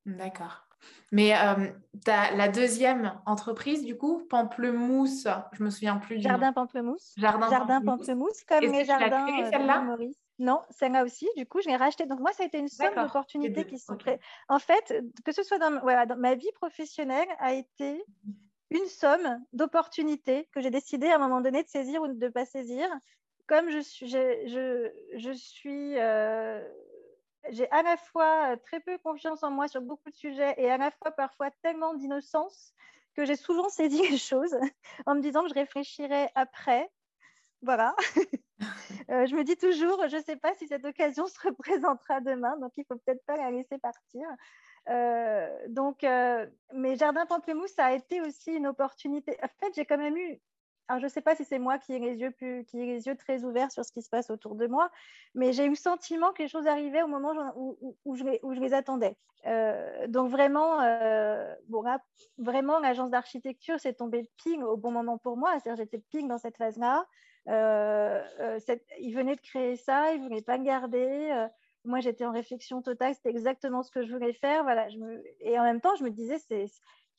D'accord. Mais euh, as la deuxième entreprise, du coup, Pamplemousse, je me souviens plus du Jardin Pamplemousse. Jardin, Jardin Pamplemousse, comme les jardins créé, celle-là? Maurice? Non, celle-là aussi, du coup, je l'ai racheté. Donc, moi, ça a été une somme d'opportunités qui sont okay. En fait, que ce soit dans, voilà, dans ma vie professionnelle, a été une somme d'opportunités que j'ai décidé à un moment donné de saisir ou de ne pas saisir comme je suis, suis, euh, j'ai à la fois très peu confiance en moi sur beaucoup de sujets et à la fois parfois tellement d'innocence que j'ai souvent saisi <laughs> les choses <laughs> en me disant que je réfléchirai après. Voilà. <laughs> euh, je me dis toujours, je ne sais pas si cette occasion se représentera demain, donc il faut peut-être pas la laisser partir. Euh, donc, euh, mes jardins pamplemousse, ça a été aussi une opportunité. En fait, j'ai quand même eu alors, je ne sais pas si c'est moi qui ai, les yeux très ouverts sur ce qui se passe autour de moi, mais j'ai eu le sentiment que les choses arrivaient au moment où, je, les, attendais. Euh, donc, vraiment, euh, bon, vraiment, l'agence d'architecture s'est tombée ping au bon moment pour moi. C'est-à-dire, j'étais ping dans cette phase-là. Euh, euh ils venaient de créer ça, ils ne voulaient pas le garder. Moi, j'étais en réflexion totale, c'était exactement ce que je voulais faire. Me... Et en même temps, je me disais, c'est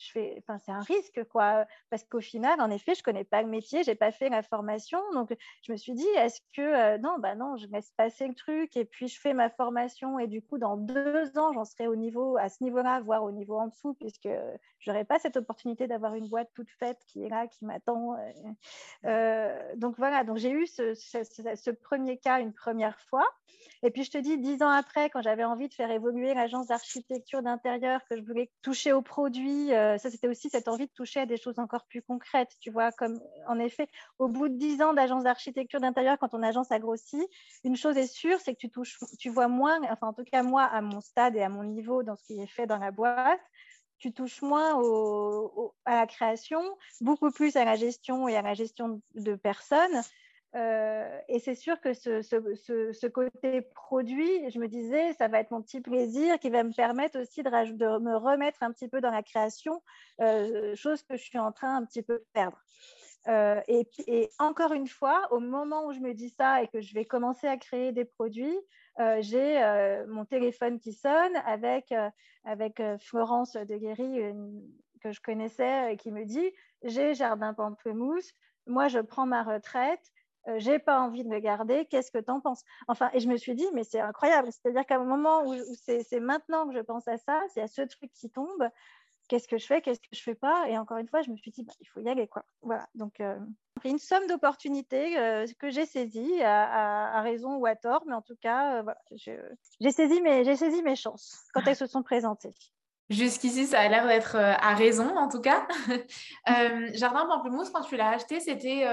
c'est un risque, quoi, parce qu'au final, en effet, je connais pas le métier, j'ai pas fait la formation, donc je me suis dit, est-ce que euh, non, bah non, je laisse passer le truc et puis je fais ma formation et du coup, dans deux ans, j'en serai au niveau, à ce niveau-là, voire au niveau en dessous, puisque j'aurais pas cette opportunité d'avoir une boîte toute faite qui est là, qui m'attend. Euh, euh, donc voilà, donc j'ai eu ce, premier cas une première fois, et puis je te dis, dix ans après, quand j'avais envie de faire évoluer l'agence d'architecture d'intérieur, que je voulais toucher aux produits ça, c'était aussi cette envie de toucher à des choses encore plus concrètes, tu vois, comme en effet, au bout de dix ans d'agence d'architecture d'intérieur, quand ton agence a grossi, une chose est sûre, c'est que tu touches, tu vois moins, enfin, en tout cas, moi, à mon stade et à mon niveau dans ce qui est fait dans la boîte, tu touches moins à la création, beaucoup plus à la gestion et à la gestion de personnes. Euh, et c'est sûr que ce, côté produit, je me disais, ça va être mon petit plaisir qui va me permettre aussi de, me remettre un petit peu dans la création, euh, chose que je suis en train un petit peu de perdre. Euh, et, encore une fois, au moment où je me dis ça et que je vais commencer à créer des produits, j'ai mon téléphone qui sonne avec, avec Florence de Guéry, que je connaissais, qui me dit J'ai Jardin Pamplemousse, moi, je prends ma retraite, euh, j'ai pas envie de me garder, qu'est-ce que tu en penses? Enfin, et je me suis dit, mais c'est incroyable, c'est-à-dire qu'à un moment où, c'est maintenant que je pense à ça, c'est à ce truc qui tombe, qu'est-ce que je fais, qu'est-ce que je fais pas? Et encore une fois, je me suis dit, bah, il faut y aller, quoi. Voilà, donc euh, une somme d'opportunités euh, que j'ai saisies, à, raison ou à tort, mais en tout cas, j'ai saisi, mes, saisi mes chances quand elles se sont présentées. Jusqu'ici, ça a l'air d'être à raison, en tout cas. <laughs> Jardin Pamplemousse, quand tu l'as acheté, c'était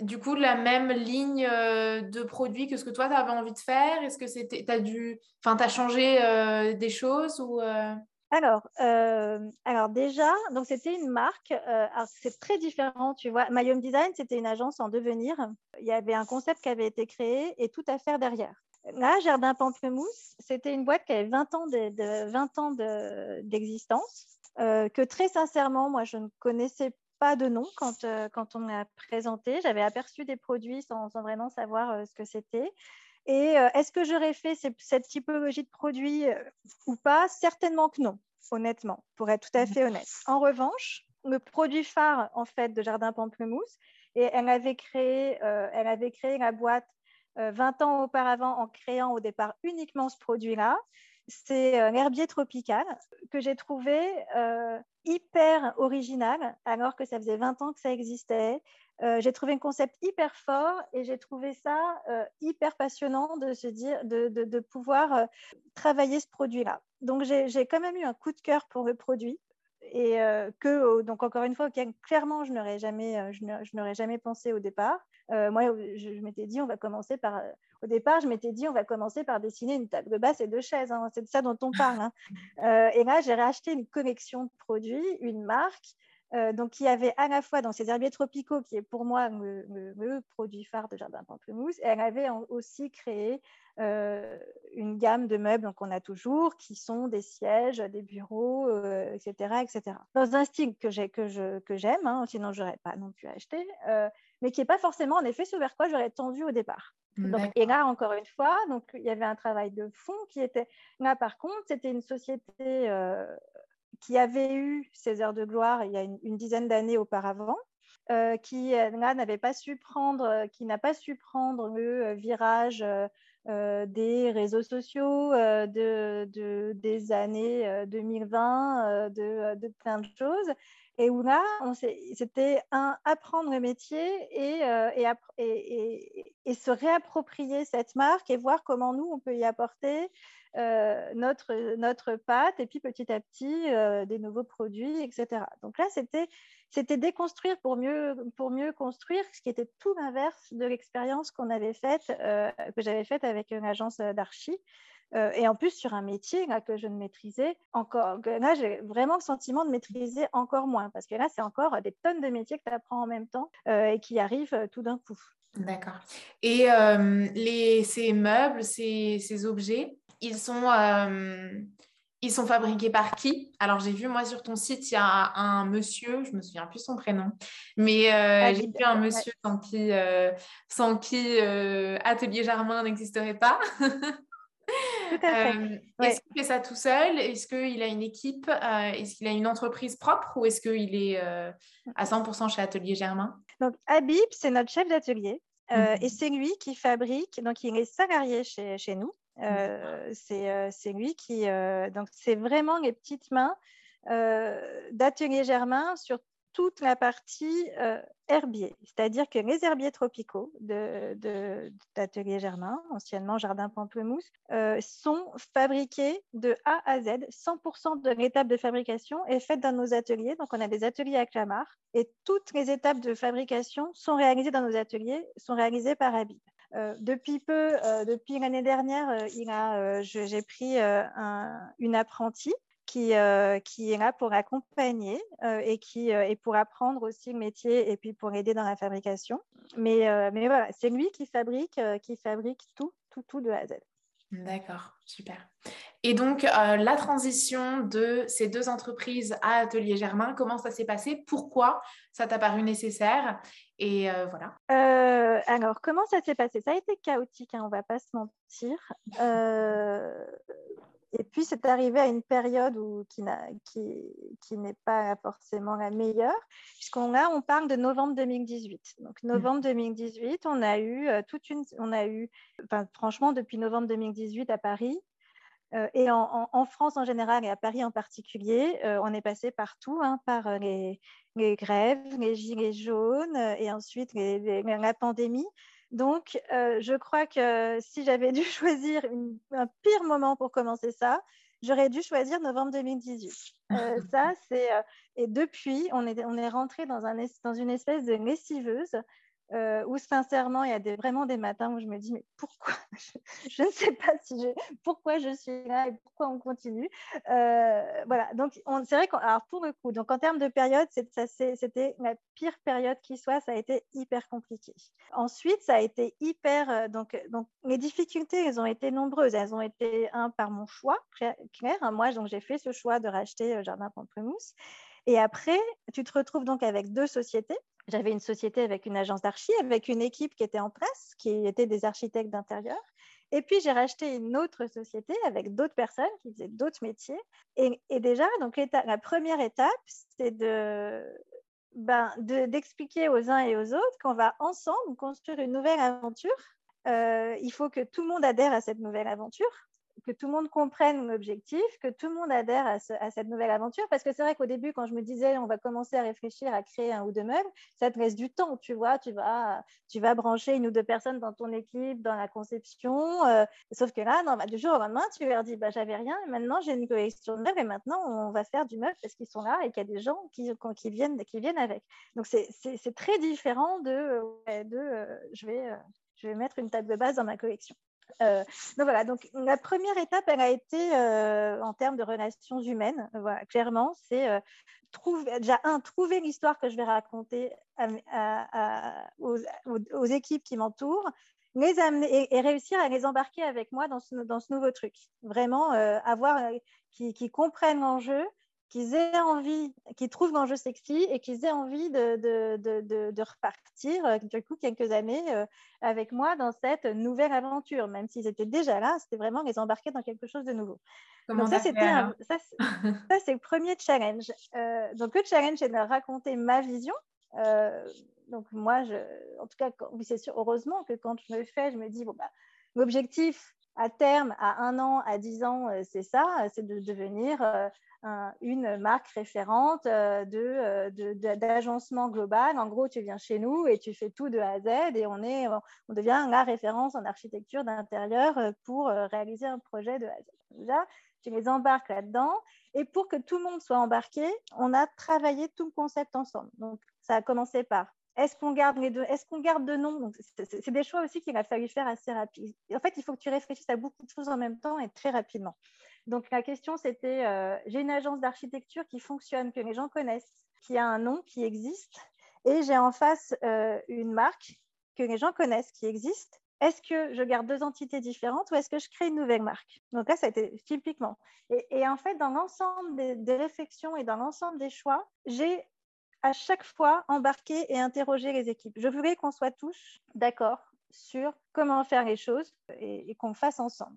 du coup la même ligne euh, de produits que ce que toi tu avais envie de faire? Est-ce que c'était as dû enfin tu as changé euh, des choses ou euh? Alors, alors déjà, donc c'était une marque. c'est très différent, tu vois. My Home Design, c'était une agence en devenir. Il y avait un concept qui avait été créé et tout à faire derrière. Là, Jardin Pamplemousse, c'était une boîte qui avait 20 ans de, 20 ans d'existence. que très sincèrement, moi, je ne connaissais pas de nom quand, euh, quand on m'a présenté. J'avais aperçu des produits sans, vraiment savoir euh, ce que c'était. Et euh, est-ce que j'aurais fait cette typologie de produits ou pas? Certainement que non, honnêtement, pour être tout à fait honnête. En revanche, le produit phare en fait de Jardin Pamplemousse, et elle avait créé, elle avait créé la boîte 20 ans auparavant en créant au départ uniquement ce produit-là. C'est l'herbier tropical que j'ai trouvé hyper original, alors que ça faisait 20 ans que ça existait. Euh, j'ai trouvé un concept hyper fort et j'ai trouvé ça euh, hyper passionnant de se dire, de, pouvoir euh, travailler ce produit-là. Donc j'ai quand même eu un coup de cœur pour le produit et que donc encore une fois clairement je n'aurais jamais je n'aurais jamais pensé au départ moi je m'étais dit on va commencer par au départ, je m'étais dit, on va commencer par dessiner une table basse et deux chaises. Hein. C'est de ça dont on parle. Hein. <laughs> Euh, et là, j'ai racheté une collection de produits, une marque. Euh, donc, il y avait à la fois dans ces herbiers tropicaux, qui est pour moi le, produit phare de Jardin Pamplemousse, et elle avait aussi créé euh, une gamme de meubles qu'on a toujours, qui sont des sièges, des bureaux, etc., etc. Dans un style que j'aime, que que hein, sinon je n'aurais pas non plus acheté, mais qui n'est pas forcément en effet ce vers quoi j'aurais tendu au départ et là, encore une fois, donc, il y avait un travail de fond qui était. Là, par contre, c'était une société euh, qui avait eu ses heures de gloire il y a une, dizaine d'années auparavant, euh, qui là n'avait pas su prendre, qui n'a pas su prendre le virage euh, des réseaux sociaux, de, de, des années 2020, de, de, plein de choses, et où là, c'était un apprendre le métier et, euh, et, se réapproprier cette marque et voir comment nous, on peut y apporter euh, notre, notre pâte et puis petit à petit euh, des nouveaux produits, etc. Donc là, c'était, déconstruire pour mieux, pour mieux construire, ce qui était tout l'inverse de l'expérience qu'on avait que j'avais faite avec une agence d'archi. Euh, et en plus, sur un métier là, que je ne maîtrisais encore, là, j'ai vraiment le sentiment de maîtriser encore moins, parce que là, c'est encore des tonnes de métiers que tu apprends en même temps euh, et qui arrivent euh, tout d'un coup. D'accord. Et les, ces meubles, ces, ces, objets, ils sont, ils sont fabriqués par qui? Alors, j'ai vu, moi, sur ton site, il y a un monsieur, je me souviens plus son prénom, mais j'ai vu un monsieur sans qui, sans qui Atelier Germain n'existerait pas. <laughs> Euh, est-ce qu'il fait ça tout seul? Est-ce qu'il a une équipe? Euh, Est-ce qu'il a une entreprise propre ou est-ce qu'il est, euh, à 100% chez Atelier Germain? Donc, Habib, c'est notre chef d'atelier mhm. et c'est lui qui fabrique, donc il est salarié chez, chez nous. c'est lui qui. donc, c'est vraiment les petites mains d'Atelier Germain sur toute la partie euh, herbier, c'est-à-dire que les herbiers tropicaux d'Atelier de, Germain, anciennement Jardin Pamplemousse, euh, sont fabriqués de A à Z. 100% de l'étape de fabrication est faite dans nos ateliers. Donc, on a des ateliers à Clamart et toutes les étapes de fabrication sont réalisées dans nos ateliers, sont réalisées par Habib. Euh, depuis peu, depuis l'année dernière, j'ai pris une apprentie qui, euh, qui est là pour accompagner euh, et qui euh, pour apprendre aussi le métier et puis pour aider dans la fabrication. Mais, mais voilà, c'est lui qui fabrique, qui fabrique tout, tout, tout de A à Z. D'accord, super. Et donc, la transition de ces deux entreprises à Atelier Germain, comment ça s'est passé? Pourquoi ça t'a paru nécessaire? Et voilà. alors, comment ça s'est passé? Ça a été chaotique, hein, on ne va pas se mentir Et puis, c'est arrivé à une période où, qui, qui, qui n'est pas forcément la meilleure, puisqu'on là, on parle de novembre 2018. Donc, novembre 2018, on a eu euh, toute une, on a eu, enfin, franchement, depuis novembre 2018 à Paris, euh, et en, en, France en général et à Paris en particulier, euh, on est passé partout, hein, par les, les, grèves, les gilets jaunes et ensuite les, la pandémie. Donc, euh, je crois que si j'avais dû <laughs> choisir une, un pire moment pour commencer ça, j'aurais dû choisir novembre 2018. Euh, <laughs> ça, c'est euh, et depuis, on est on est rentré dans un dans une espèce de lessiveuse euh, où sincèrement, il y a vraiment des matins où je me dis, mais pourquoi <laughs> je, ne sais pas si pourquoi je suis là et pourquoi on continue. Euh, voilà, donc c'est vrai alors pour le coup, donc en termes de période, c'était la pire période qui soit, ça a été hyper compliqué. Ensuite, ça a été hyper, euh, donc, les difficultés, elles ont été nombreuses. Elles ont été, un, par mon choix, clair. Hein, moi, donc j'ai fait ce choix de racheter euh, Jardin Pamplemousse. Et après, tu te retrouves donc avec deux sociétés j'avais une société avec une agence d'archi, avec une équipe qui était en presse, qui était des architectes d'intérieur. Et puis, j'ai racheté une autre société avec d'autres personnes qui faisaient d'autres métiers. Et, déjà, donc, la première étape, c'est de, ben, d'expliquer aux uns et aux autres qu'on va ensemble construire une nouvelle aventure. Euh, il faut que tout le monde adhère à cette nouvelle aventure que tout le monde comprenne l'objectif, que tout le monde adhère à, cette nouvelle aventure. Parce que c'est vrai qu'au début, quand je me disais on va commencer à réfléchir à créer un ou deux meubles, ça te laisse du temps, tu vois. Tu vas, tu vas brancher une ou deux personnes dans ton équipe, dans la conception. Euh, sauf que là, bah, du jour au lendemain, tu leur dis bah, j'avais rien, maintenant j'ai une collection de meubles, et maintenant on va faire du meuble parce qu'ils sont là et qu'il y a des gens qui, viennent, avec. Donc c'est très différent de, euh, euh, je vais mettre une table de base dans ma collection. Euh, donc voilà, donc la première étape, elle a été euh, en termes de relations humaines. Voilà, clairement, c'est euh, trouver déjà un trouver l'histoire que je vais raconter aux, équipes qui m'entourent, les amener et, réussir à les embarquer avec moi dans ce, dans ce nouveau truc. Vraiment avoir qui, qui comprennent l'enjeu, qu'ils aient envie, qu'ils trouvent l'enjeu sexy et qu'ils aient envie de, de, de, de, repartir, euh, du coup, quelques années euh, avec moi dans cette nouvelle aventure. Même s'ils étaient déjà là, c'était vraiment les embarquer dans quelque chose de nouveau. donc, ça, c'était ça, <laughs> ça c'est le premier challenge. Euh, donc, le challenge, c'est de raconter ma vision. Euh, donc, moi, je, en tout cas, oui, c'est sûr, heureusement que quand je me fais, je me dis, bon, bah, l'objectif, à terme, à un an, à dix ans, c'est ça, c'est de devenir une marque référente euh, de, d'agencement global. En gros, tu viens chez nous et tu fais tout de A à Z et on, est, on devient la référence en architecture d'intérieur euh, pour euh, réaliser un projet de A à Z. Déjà, tu les embarques là-dedans. Et pour que tout le monde soit embarqué, on a travaillé tout le concept ensemble. Donc, ça a commencé par est-ce qu'on garde les deux Est-ce qu'on garde noms? C'est des choix aussi qu'il a fallu faire assez rapidement. En fait, il faut que tu réfléchisses à beaucoup de choses en même temps et très rapidement. Donc la question, c'était, euh, j'ai une agence d'architecture qui fonctionne, que les gens connaissent, qui a un nom, qui existe, et j'ai en face euh, une marque que les gens connaissent, qui existe. Est-ce que je garde deux entités différentes ou est-ce que je crée une nouvelle marque? Donc là, ça a été typiquement. Et, en fait, dans l'ensemble des réflexions et dans l'ensemble des choix, j'ai à chaque fois embarqué et interrogé les équipes. Je voulais qu'on soit tous d'accord sur comment faire les choses et qu'on fasse ensemble.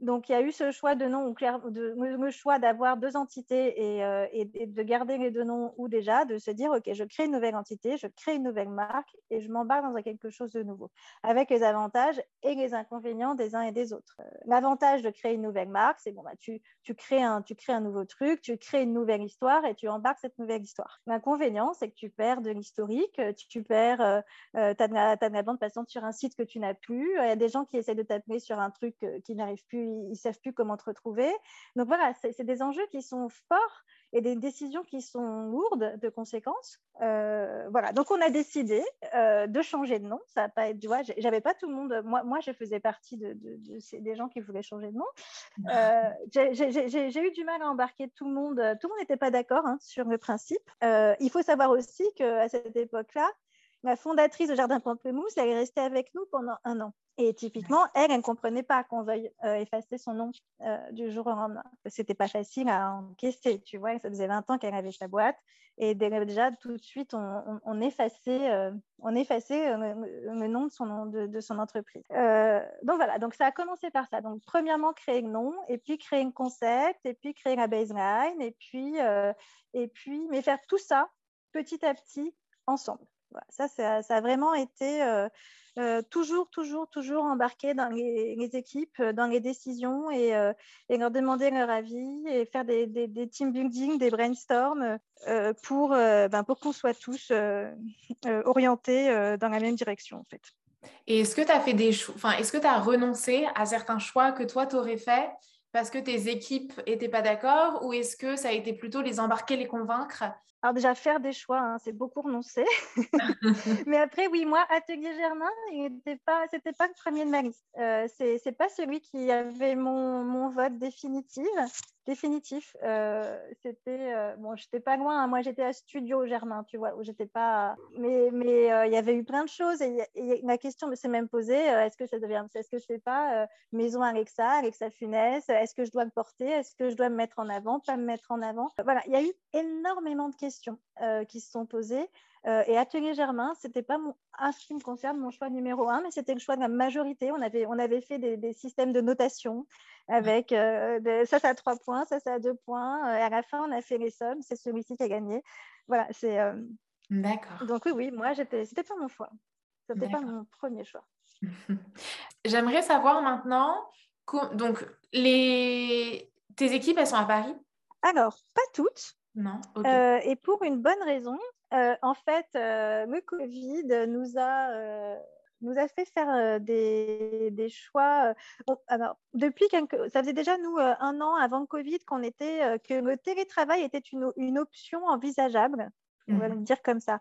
Donc, il y a eu ce choix de nom, de, le choix d'avoir deux entités et, euh, et, de garder les deux noms, ou déjà de se dire, OK, je crée une nouvelle entité, je crée une nouvelle marque et je m'embarque dans quelque chose de nouveau, avec les avantages et les inconvénients des uns et des autres. Euh, l'avantage de créer une nouvelle marque, c'est bon, bah, tu, crées un, tu crées un nouveau truc, tu crées une nouvelle histoire et tu embarques cette nouvelle histoire. L'inconvénient, c'est que tu perds de l'historique, tu perds, euh, euh tu as, de la bande passante sur un site que tu n'as plus, il y a des gens qui essaient de t'appeler sur un truc qui n'arrive plus ils, ne savent plus comment te retrouver. Donc voilà, c'est des enjeux qui sont forts et des décisions qui sont lourdes de conséquences. Euh, voilà, donc on a décidé euh, de changer de nom. Ça va pas être, tu vois, j'avais pas tout le monde. Moi, moi, je faisais partie de, des gens qui voulaient changer de nom. Euh, j'ai eu du mal à embarquer tout le monde. Tout le monde n'était pas d'accord hein, sur le principe. il faut savoir aussi qu'à cette époque-là, la fondatrice de Jardin Pamplemousse, elle est restée avec nous pendant un an. Et typiquement, elle, elle ne comprenait pas qu'on veuille euh, effacer son nom euh, du jour au lendemain. C'était pas facile à encaisser, tu vois. Ça faisait 20 ans qu'elle avait sa boîte. Et déjà, tout de suite, on, on, effaçait, on effaçait euh, le nom de son, de, de son entreprise. donc voilà, donc ça a commencé par ça. Donc premièrement, créer le nom, et puis créer un concept, et puis créer la baseline, et puis, et puis mais faire tout ça petit à petit ensemble ça, ça, a vraiment été euh, euh, toujours, toujours, toujours embarqué dans les, équipes, euh, dans les décisions et, leur demander leur avis et faire des, team building, des brainstorms pour, ben, pour qu'on soit tous orientés dans la même direction, en fait. Et est-ce que tu as fait des enfin, est-ce que tu as renoncé à certains choix que toi, tu aurais fait parce que tes équipes n'étaient pas d'accord ou est-ce que ça a été plutôt les embarquer, les convaincre Alors déjà, faire des choix, hein, c'est beaucoup renoncer. <laughs> Mais après, oui, moi, Atelier Germain, ce n'était pas, le premier de ma liste. Euh, c'est, pas celui qui avait mon, mon vote définitif définitif. Euh, c'était euh, bon, j'étais pas loin. Hein. Moi, j'étais à Studio Germain, tu vois, où j'étais pas. Mais mais il y avait eu plein de choses et, la question s'est même posée est-ce que ça devient, est-ce que c'est pas Maison Alexa, Alexa Funès Est-ce que je dois me porter Est-ce que je dois me mettre en avant Pas me mettre en avant Voilà, il y a eu énormément de questions qui se sont posées. et Atelier Germain, c'était pas mon, un ce qui me concerne mon choix numéro un, mais c'était le choix de la majorité. On avait, on avait fait des, des systèmes de notation avec euh, ça, ça a trois points, ça, ça a deux points. Et à la fin, on a fait les sommes. C'est celui-ci qui a gagné. Voilà, c'est. Euh, D'accord. Donc oui, oui, moi, j'étais, c'était pas mon choix. C'était pas mon premier choix. <laughs> J'aimerais savoir maintenant, donc les tes équipes, elles sont à Paris? Alors, pas toutes. Non. Euh, et pour une bonne raison. en fait, le Covid nous a nous a fait faire euh, des, des, choix. Euh, alors, depuis ça faisait déjà nous euh, un an avant le Covid qu'on était que le télétravail était une, une option envisageable. On va le mhm. dire comme ça,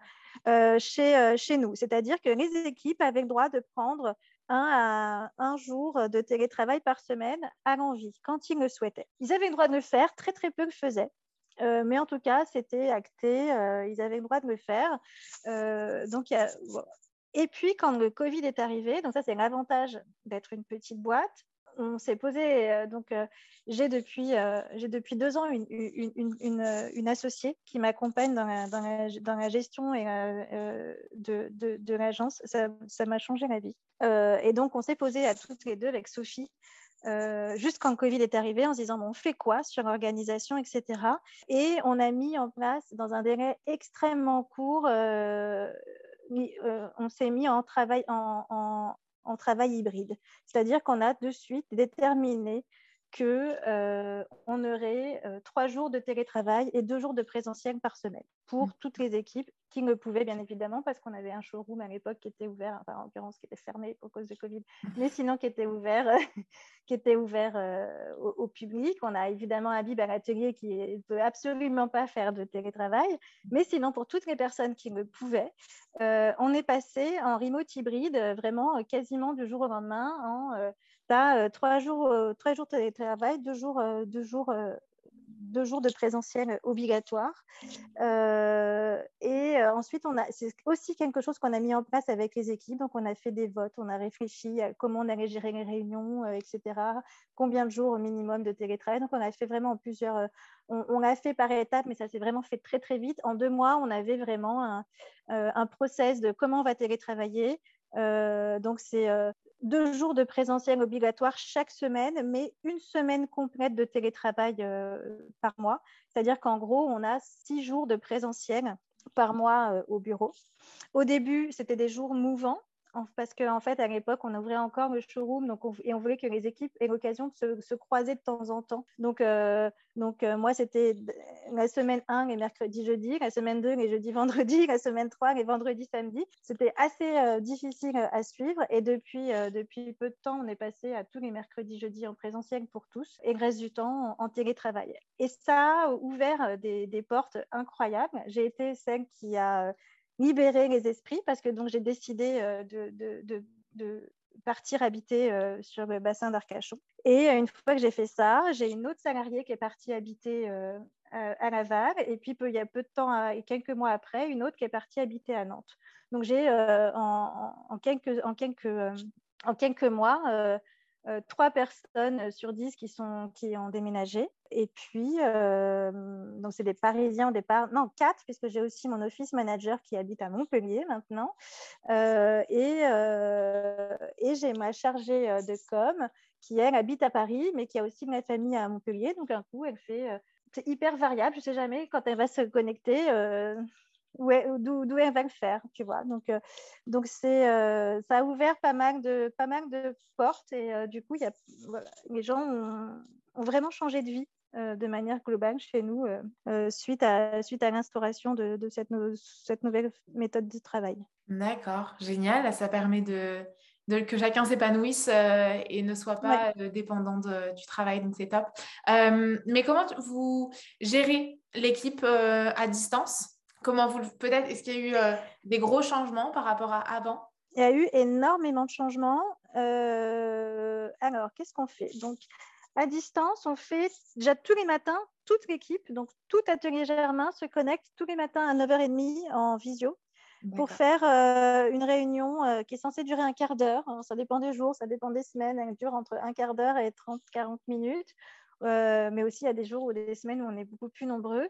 chez, chez nous. C'est-à-dire que les équipes avaient le droit de prendre un, à un jour de télétravail par semaine à l'envie, quand ils le souhaitaient. Ils avaient le droit de le faire, très très peu le faisaient. Mais en tout cas, c'était acté, ils avaient le droit de le faire. donc, y a, et puis, quand le Covid est arrivé, donc ça, c'est l'avantage d'être une petite boîte, on s'est posé, euh, donc euh, j'ai depuis, euh, depuis deux ans une, une, une, une associée qui m'accompagne dans la, dans, la, dans la, gestion et de, de, l'agence. Ça, ça m'a changé la vie. et donc, on s'est posé à toutes les deux avec Sophie. Juste quand Covid est arrivé, en se disant bon, on fait quoi sur l'organisation, etc. Et on a mis en place dans un délai extrêmement court euh, on s'est mis en travail, en travail hybride. C'est-à-dire qu'on a de suite déterminé que euh, on aurait euh, trois jours de télétravail et deux jours de présentiel par semaine pour mm. toutes les équipes qui le pouvaient bien évidemment parce qu'on avait un showroom à l'époque qui était ouvert, enfin, en l'occurrence qui était fermé pour cause de Covid, mm. mais sinon qui était ouvert, <laughs> qui était ouvert euh, au, public. On a évidemment Habib à l'atelier qui ne peut absolument pas faire de télétravail, mm. mais sinon pour toutes les personnes qui le pouvaient, on est passé en remote hybride vraiment quasiment du jour au lendemain en tu euh, trois, jours, euh, trois jours de télétravail, deux jours, euh, deux jours, deux jours de présentiel obligatoire. et ensuite, on a, c'est aussi quelque chose qu'on a mis en place avec les équipes. Donc, on a fait des votes, on a réfléchi à comment on allait gérer les réunions, etc. Combien de jours au minimum de télétravail. Donc, on a fait vraiment plusieurs. on, l'a fait par étapes, mais ça s'est vraiment fait très, très vite. En deux mois, on avait vraiment un, un process de comment on va télétravailler. Donc, c'est deux jours de présentiel obligatoire chaque semaine, mais une semaine complète de télétravail euh, par mois. C'est-à-dire qu'en gros, on a six jours de présentiel par mois euh, au bureau. Au début, c'était des jours mouvants parce qu'en en fait, à l'époque, on ouvrait encore le showroom donc et on voulait que les équipes aient l'occasion de se, croiser de temps en temps. Donc, euh, donc euh, moi, c'était la semaine 1, les mercredis, jeudi, la semaine 2, les jeudis, <laughs> vendredis, la semaine 3, les vendredis, samedis. C'était assez euh, difficile à suivre et depuis, depuis peu de temps, on est passé à tous les mercredis, jeudis en présentiel pour tous et le reste du temps en, télétravail. Et ça a ouvert des portes incroyables. J'ai été celle qui a libérer les esprits parce que donc j'ai décidé euh, de, partir habiter euh, sur le bassin d'Arcachon. Et euh, une fois que j'ai fait ça, j'ai une autre salariée qui est partie habiter à Laval et puis il y a peu de temps et quelques mois après, une autre qui est partie habiter à Nantes. Donc, j'ai en, quelques, en, quelques, en quelques mois trois personnes sur dix qui, sont, qui ont déménagé. Et puis, donc c'est des Parisiens au départ, non, quatre, puisque j'ai aussi mon office manager qui habite à Montpellier maintenant. et, et j'ai ma chargée de com qui, elle, habite à Paris, mais qui a aussi une famille à Montpellier. Donc, un coup, elle fait. c'est hyper variable. Je ne sais jamais quand elle va se connecter d'où elle va le faire, tu vois. Donc, donc c'est, ça a ouvert pas mal de, pas mal de portes et du coup, y a, les gens ont, vraiment changé de vie de manière globale chez nous suite à, suite à l'instauration de, de cette, cette, nouvelle méthode de travail. D'accord, génial. Ça permet de, que chacun s'épanouisse euh, et ne soit pas euh, dépendant du travail, donc c'est top. Euh, mais comment vous gérez l'équipe à distance? Comment vous peut-être est-ce qu'il y a eu des gros changements par rapport à avant? Il y a eu énormément de changements. alors, qu'est-ce qu'on fait? Donc, à distance, on fait déjà tous les matins, toute l'équipe, donc tout atelier Germain se connecte tous les matins à 9h30 en visio pour faire euh, une réunion euh, qui est censée durer un quart d'heure. Ça dépend des jours, ça dépend des semaines. Elle dure entre un quart d'heure et 30-40 minutes. Euh, mais aussi il y a des jours ou des semaines où on est beaucoup plus nombreux.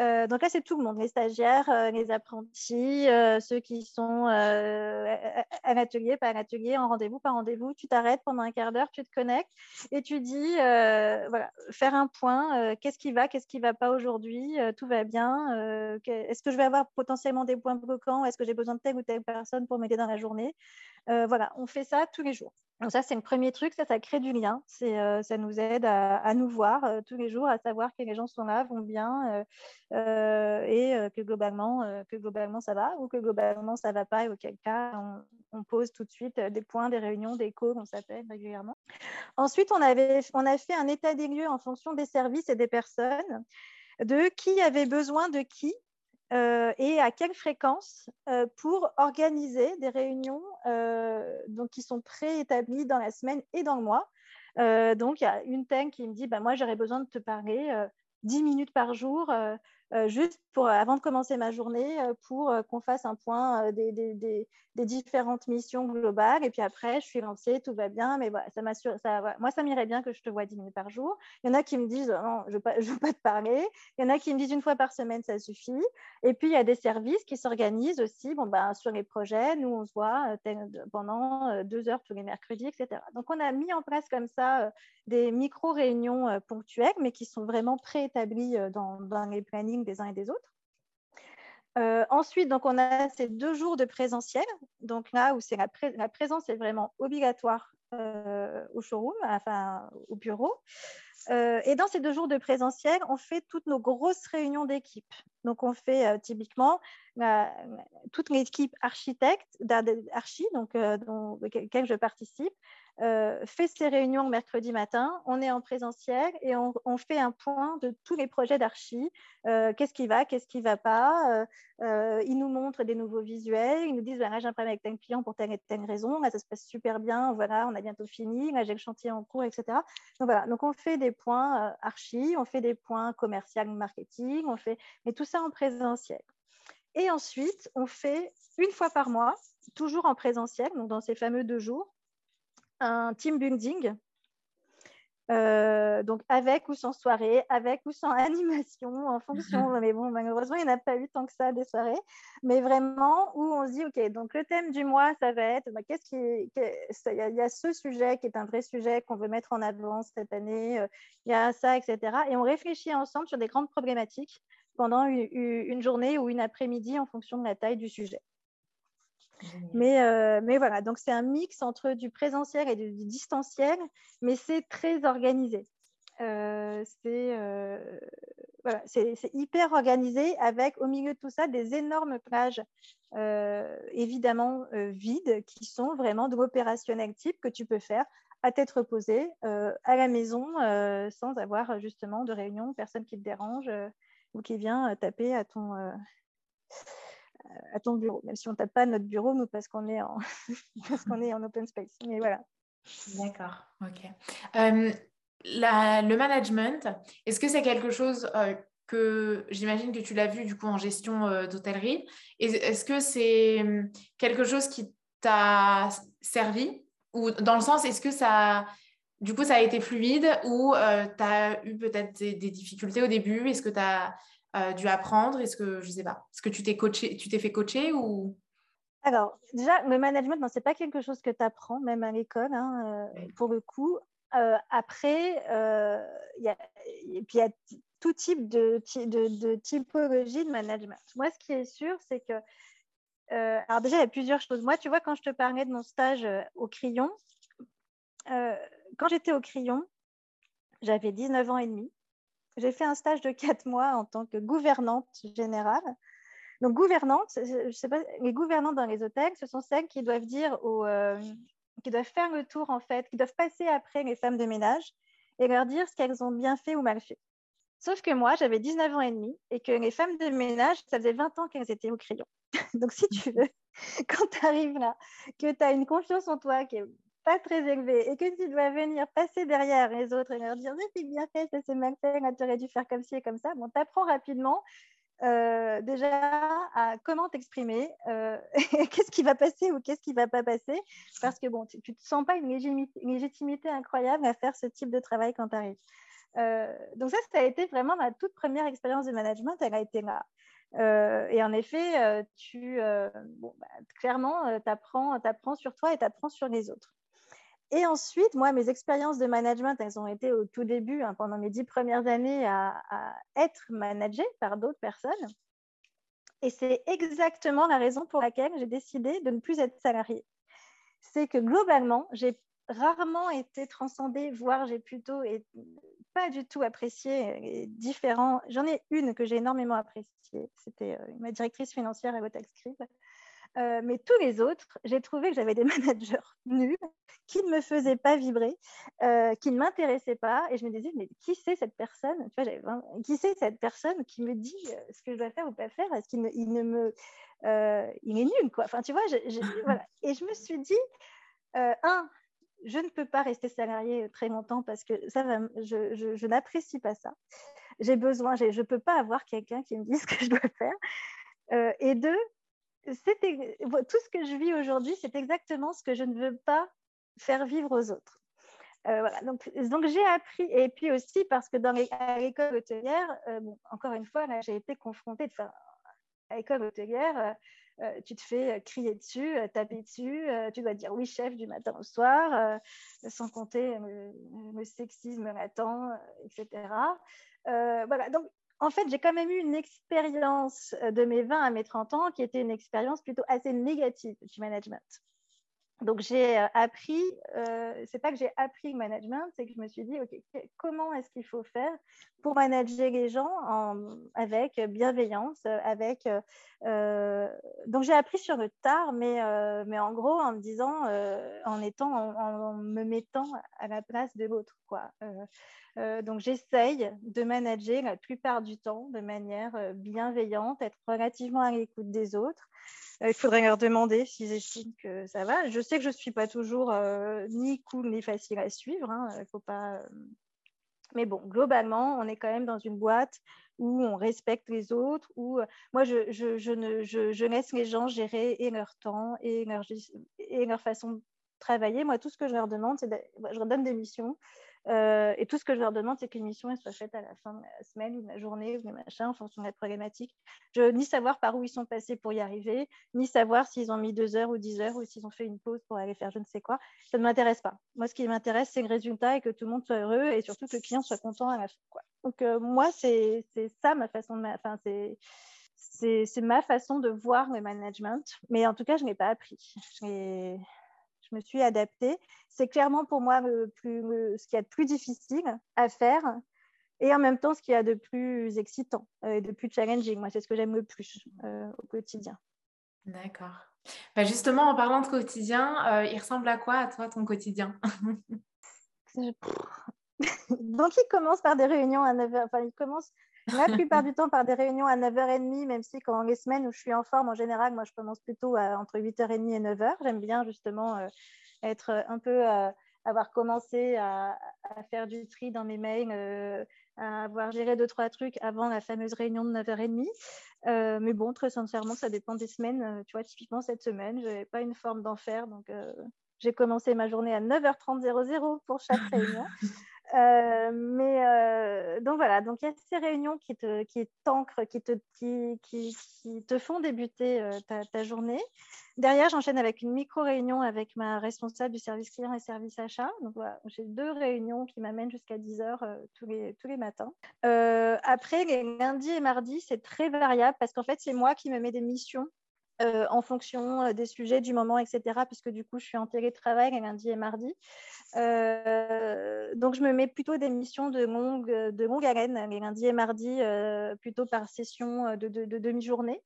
Euh, donc là, c'est tout le monde, les stagiaires, euh, les apprentis, ceux qui sont à l'atelier, pas à l'atelier, en rendez-vous, pas rendez-vous. Tu t'arrêtes pendant un quart d'heure, tu te connectes et tu dis, voilà, faire un point, qu'est-ce qui va, qu'est-ce qui va pas aujourd'hui, tout va bien, est-ce que je vais avoir potentiellement des points bloquants, est-ce que j'ai besoin de telle ou telle personne pour m'aider dans la journée? voilà, on fait ça tous les jours. Donc ça, c'est le premier truc, ça, ça crée du lien. Euh, ça nous aide à, nous voir euh, tous les jours, à savoir que les gens sont là, vont bien euh, et que, globalement, que globalement ça va ou que globalement ça va pas et auquel cas on, pose tout de suite des points, des réunions, des calls, on s'appelle régulièrement. Ensuite, on, avait, on a fait un état des lieux en fonction des services et des personnes de qui avait besoin de qui euh, et à quelle fréquence euh, pour organiser des réunions euh, donc, qui sont préétablies dans la semaine et dans le mois. donc, il y a une thème qui me dit bah, Moi, j'aurais besoin de te parler 10 minutes par jour juste pour, avant de commencer ma journée, euh, pour euh, qu'on fasse un point des, différentes missions globales. Et puis après, je suis lancée, tout va bien. Mais ça m'assure, moi, ça m'irait bien que je te vois 10 minutes par jour. Il y en a qui me disent non, je ne veux, veux, pas te parler. Il y en a qui me disent une fois par semaine, ça suffit. Et puis, il y a des services qui s'organisent aussi bon, ben, sur les projets. Nous, on se voit pendant deux heures tous les mercredis, etc. Donc, on a mis en place comme ça des micro-réunions ponctuelles, mais qui sont vraiment préétablies dans, dans les plannings des uns et des autres. Euh, ensuite, donc, on a ces deux jours de présentiel, donc là où la, la, présence est vraiment obligatoire euh, au showroom, enfin au bureau. Euh, et dans ces deux jours de présentiel, on fait toutes nos grosses réunions d'équipe. Donc, on fait typiquement toute l'équipe architecte, d'archi, donc dont, laquelle je participe, euh, fait ses réunions mercredi matin, on est en présentiel et on, fait un point de tous les projets d'archi. Euh, qu'est-ce qui va, qu'est-ce qui ne va pas euh, Ils nous montrent des nouveaux visuels, ils nous disent voilà, j'ai un problème avec tel client pour telle et telle raison, ça se passe super bien, voilà, on a bientôt fini, j'ai le chantier en cours, etc. Donc voilà, donc on fait des points archi, on fait des points commercial, marketing, on fait, mais tout ça en présentiel. Et ensuite, on fait une fois par mois, toujours en présentiel, donc dans ces fameux deux jours, un team building. Euh, donc avec ou sans soirée, avec ou sans <laughs> animation, en fonction. <laughs> mais bon, malheureusement, il n'y en a pas eu tant que ça des soirées. Mais vraiment, où on se dit, OK, donc le thème du mois, ça va être, bah, qu'est-ce qui, il y, a ce sujet qui est un vrai sujet qu'on veut mettre en avant cette année. Euh, il y a ça, etc. Et on réfléchit ensemble sur des grandes problématiques pendant une journée ou une après-midi en fonction de la taille du sujet. Mais, euh, mais voilà, donc c'est un mix entre du présentiel et du, distanciel, mais c'est très organisé. Euh, euh, c'est hyper organisé avec au milieu de tout ça des énormes plages évidemment vides qui sont vraiment de l'opérationnel type que tu peux faire à tête reposée à la maison sans avoir justement de réunion, personne qui te dérange ou qui vient taper à ton à ton bureau, même si on ne tape pas notre bureau, nous, parce qu'on est, en <laughs> est en open space. Mais voilà. D'accord, ok. Euh, le management, est-ce que c'est quelque chose euh, que j'imagine que tu l'as vu du coup en gestion d'hôtellerie? Est-ce que c'est hum, quelque chose qui t'a servi? Ou dans le sens, est-ce que ça, du coup, ça a été fluide ou tu as eu peut-être des, difficultés au début? Est-ce que tu dû apprendre? Est-ce que, je sais pas, est-ce que tu t'es coaché, tu t'es fait coacher ou? Alors, déjà, le management, ce n'est pas quelque chose que tu apprends, même à l'école, hein, euh, pour le coup. Euh, après, euh, y il y a tout type de, de, typologie de management. Moi, ce qui est sûr, c'est que. alors, déjà, il y a plusieurs choses. Moi, tu vois, quand je te parlais de mon stage au crayon, quand j'étais au crayon, j'avais 19 ans et demi. J'ai fait un stage de 4 mois en tant que gouvernante générale. Donc, gouvernante, je sais pas, les gouvernantes dans les hôtels, ce sont celles qui doivent dire aux, euh, qui doivent faire le tour, en fait, qui doivent passer après les femmes de ménage et leur dire ce qu'elles ont bien fait ou mal fait. Sauf que moi, j'avais 19 ans et demi et que les femmes de ménage, ça faisait 20 ans qu'elles étaient au crayon. <laughs> Donc, si tu veux, <laughs> quand tu arrives là, que tu as une confiance en toi qui est pas très élevée et que tu dois venir passer derrière les autres et leur dire c'est bien fait, ça c'est mal fait, tu aurais dû faire comme ci et comme ça, bon, tu apprends rapidement euh, déjà à comment t'exprimer, euh, <laughs> qu'est-ce qui va passer ou qu'est-ce qui va pas passer, parce que bon, tu, ne te sens pas une légitimité, incroyable à faire ce type de travail quand tu arrives. Euh, donc ça, ça a été vraiment ma toute première expérience de management, elle a été là. et en effet, tu, bah, clairement, tu apprends, apprends sur toi et tu apprends sur les autres. Et ensuite, moi, mes expériences de management, elles ont été au tout début, hein, pendant mes dix premières années, à, être managée par d'autres personnes. Et c'est exactement la raison pour laquelle j'ai décidé de ne plus être salariée. C'est que globalement, j'ai rarement été transcendée, voire j'ai plutôt pas du tout apprécié différents. J'en ai une que j'ai énormément appréciée. C'était euh, ma directrice financière à Hotel Scribe euh, mais tous les autres, j'ai trouvé que j'avais des <laughs> managers nuls qui ne me faisaient pas vibrer, euh, qui ne m'intéressaient pas. Et je me disais, mais qui c'est cette personne? Tu vois, Qui c'est cette personne qui me dit euh, ce que je dois faire ou pas faire? Est-ce qu'il il ne me. il est nul, quoi? Enfin, tu vois, <laughs> voilà. Et je me suis dit, un, je ne peux pas rester salarié très longtemps parce que ça je, je, je n'apprécie pas ça. J'ai besoin, je ne peux pas avoir quelqu'un qui me <laughs> dise ce que je dois faire. et deux, tout ce que je vis aujourd'hui, c'est exactement ce que je ne veux pas faire vivre aux autres. Euh. Donc, j'ai appris, et puis aussi parce que dans l'école hôtelière, euh, encore une fois, j'ai été confrontée, enfin, à l'école hôtelière, euh, tu te fais crier dessus, taper dessus, tu dois dire oui chef du matin au soir, sans compter le, le sexisme latent, etc. voilà, en fait, j'ai quand même eu une expérience euh, de mes 20 à mes 30 ans qui était une expérience plutôt assez négative du management. Donc j'ai euh, appris, euh, c'est pas que j'ai appris le management, c'est que je me suis dit, ok, comment est-ce qu'il faut faire pour manager les gens avec bienveillance, avec. donc j'ai appris sur le tard, mais mais en gros en me disant, en étant, en, me mettant à la place de l'autre, quoi. donc j'essaye de manager la plupart du temps de manière bienveillante, être relativement à l'écoute des autres. Euh, il faudrait leur demander s'ils estiment que ça va. Je sais que je ne suis pas toujours euh, ni cool ni facile à suivre. Hein. Il faut pas. Euh, mais bon, globalement, on est quand même dans une boîte où on respecte les autres, où moi, je, laisse les gens gérer et leur temps et leur, et leur façon de travailler. Moi, tout ce que je leur demande, c'est de, je leur donne des missions euh, et tout ce que je leur demande, c'est qu'une mission soit faite à la fin de la semaine ou de la journée ou de machin en fonction de la problématique. Je ni savoir par où ils sont passés pour y arriver, ni savoir s'ils ont mis deux heures ou dix heures ou s'ils ont fait une pause pour aller faire je ne sais quoi. Ça ne m'intéresse pas. Moi, ce qui m'intéresse, c'est le résultat et que tout le monde soit heureux et surtout que le client soit content à la fin. Donc, euh, moi, c'est ça ma façon de. Enfin, c'est ma façon de voir le management, mais en tout cas, je n'ai pas appris je me suis adaptée. C'est clairement pour moi le plus, ce qui est de plus difficile à faire et en même temps ce qui est de plus excitant euh, et de plus challenging. Moi, c'est ce que j'aime le plus euh, au quotidien. D'accord. Bah, justement, en parlant de quotidien, euh, il ressemble à quoi à toi ton quotidien? <laughs> <laughs> Donc, il commence par des réunions à 9h. Enfin, il commence la <laughs> plupart du temps par des réunions à 9h30, même si quand les semaines où je suis en forme, en général, moi, je commence plutôt à, entre 8h30 et 9h. J'aime bien justement euh, être un peu, euh, avoir commencé à, faire du tri dans mes mails, euh, à avoir géré deux, trois trucs avant la fameuse réunion de 9h30. Euh, mais bon, très sincèrement, ça dépend des semaines. Euh, tu vois, typiquement cette semaine, je n'avais pas une forme d'enfer. Donc, euh, j'ai commencé ma journée à 9h30 pour chaque réunion. <laughs> Euh, mais euh, donc voilà, donc il y a ces réunions qui te qui t'ancrent, qui te qui, qui, te font débuter euh, ta, ta, journée. Derrière, j'enchaîne avec une micro réunion avec ma responsable du service client et service achat. Donc voilà, j'ai deux réunions qui m'amènent jusqu'à 10 heures tous les tous les matins. après, les lundis et mardis, c'est très variable parce qu'en fait, c'est moi qui me mets des missions euh, en fonction euh, des sujets du moment, etc. Puisque du coup, je suis en télétravail les lundi et mardi. Euh, donc, je me mets plutôt des missions de longue, de longue haleine les lundis et mardis, plutôt par session de demi-journée.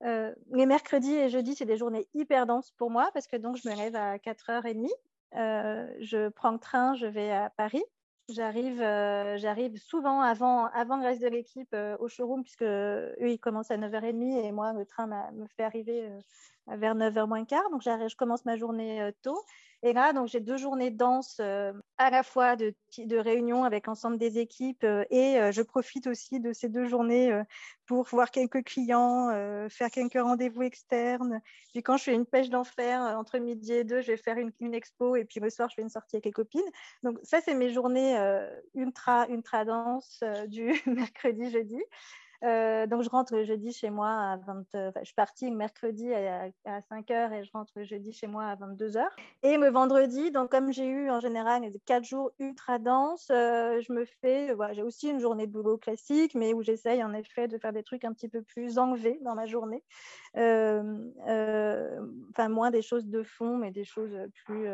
les mercredis et jeudis, c'est des journées hyper denses pour moi parce que donc je me lève à 4h30. je prends le train, je vais à Paris. J'arrive, euh, j'arrive souvent avant, avant le reste de l'équipe euh, au showroom, puisque eux, ils commencent à 9h30 et moi, le train me fait arriver euh, vers 9h moins quart. Donc, je commence ma journée tôt. Et là, donc, j'ai deux journées de danse euh, à la fois de, de réunion avec l'ensemble des équipes euh, et euh, je profite aussi de ces deux journées pour voir quelques clients, faire quelques rendez-vous externes. Puis quand je fais une pêche d'enfer entre midi et deux, je vais faire une, expo et puis le soir, je fais une sortie avec les copines. Donc, ça, c'est mes journées ultra, ultra danse du <laughs> mercredi, jeudi. Euh, donc, je rentre jeudi chez moi à 20 enfin, Je suis partie mercredi à, 5 h et je rentre jeudi chez moi à 22 h Et le vendredi, donc comme j'ai eu en général 4 jours ultra denses, euh, je me fais, voilà, j'ai aussi une journée de boulot classique, mais où j'essaye en effet de faire des trucs un petit peu plus enlevés dans ma journée. Euh, enfin, moins des choses de fond, mais des choses plus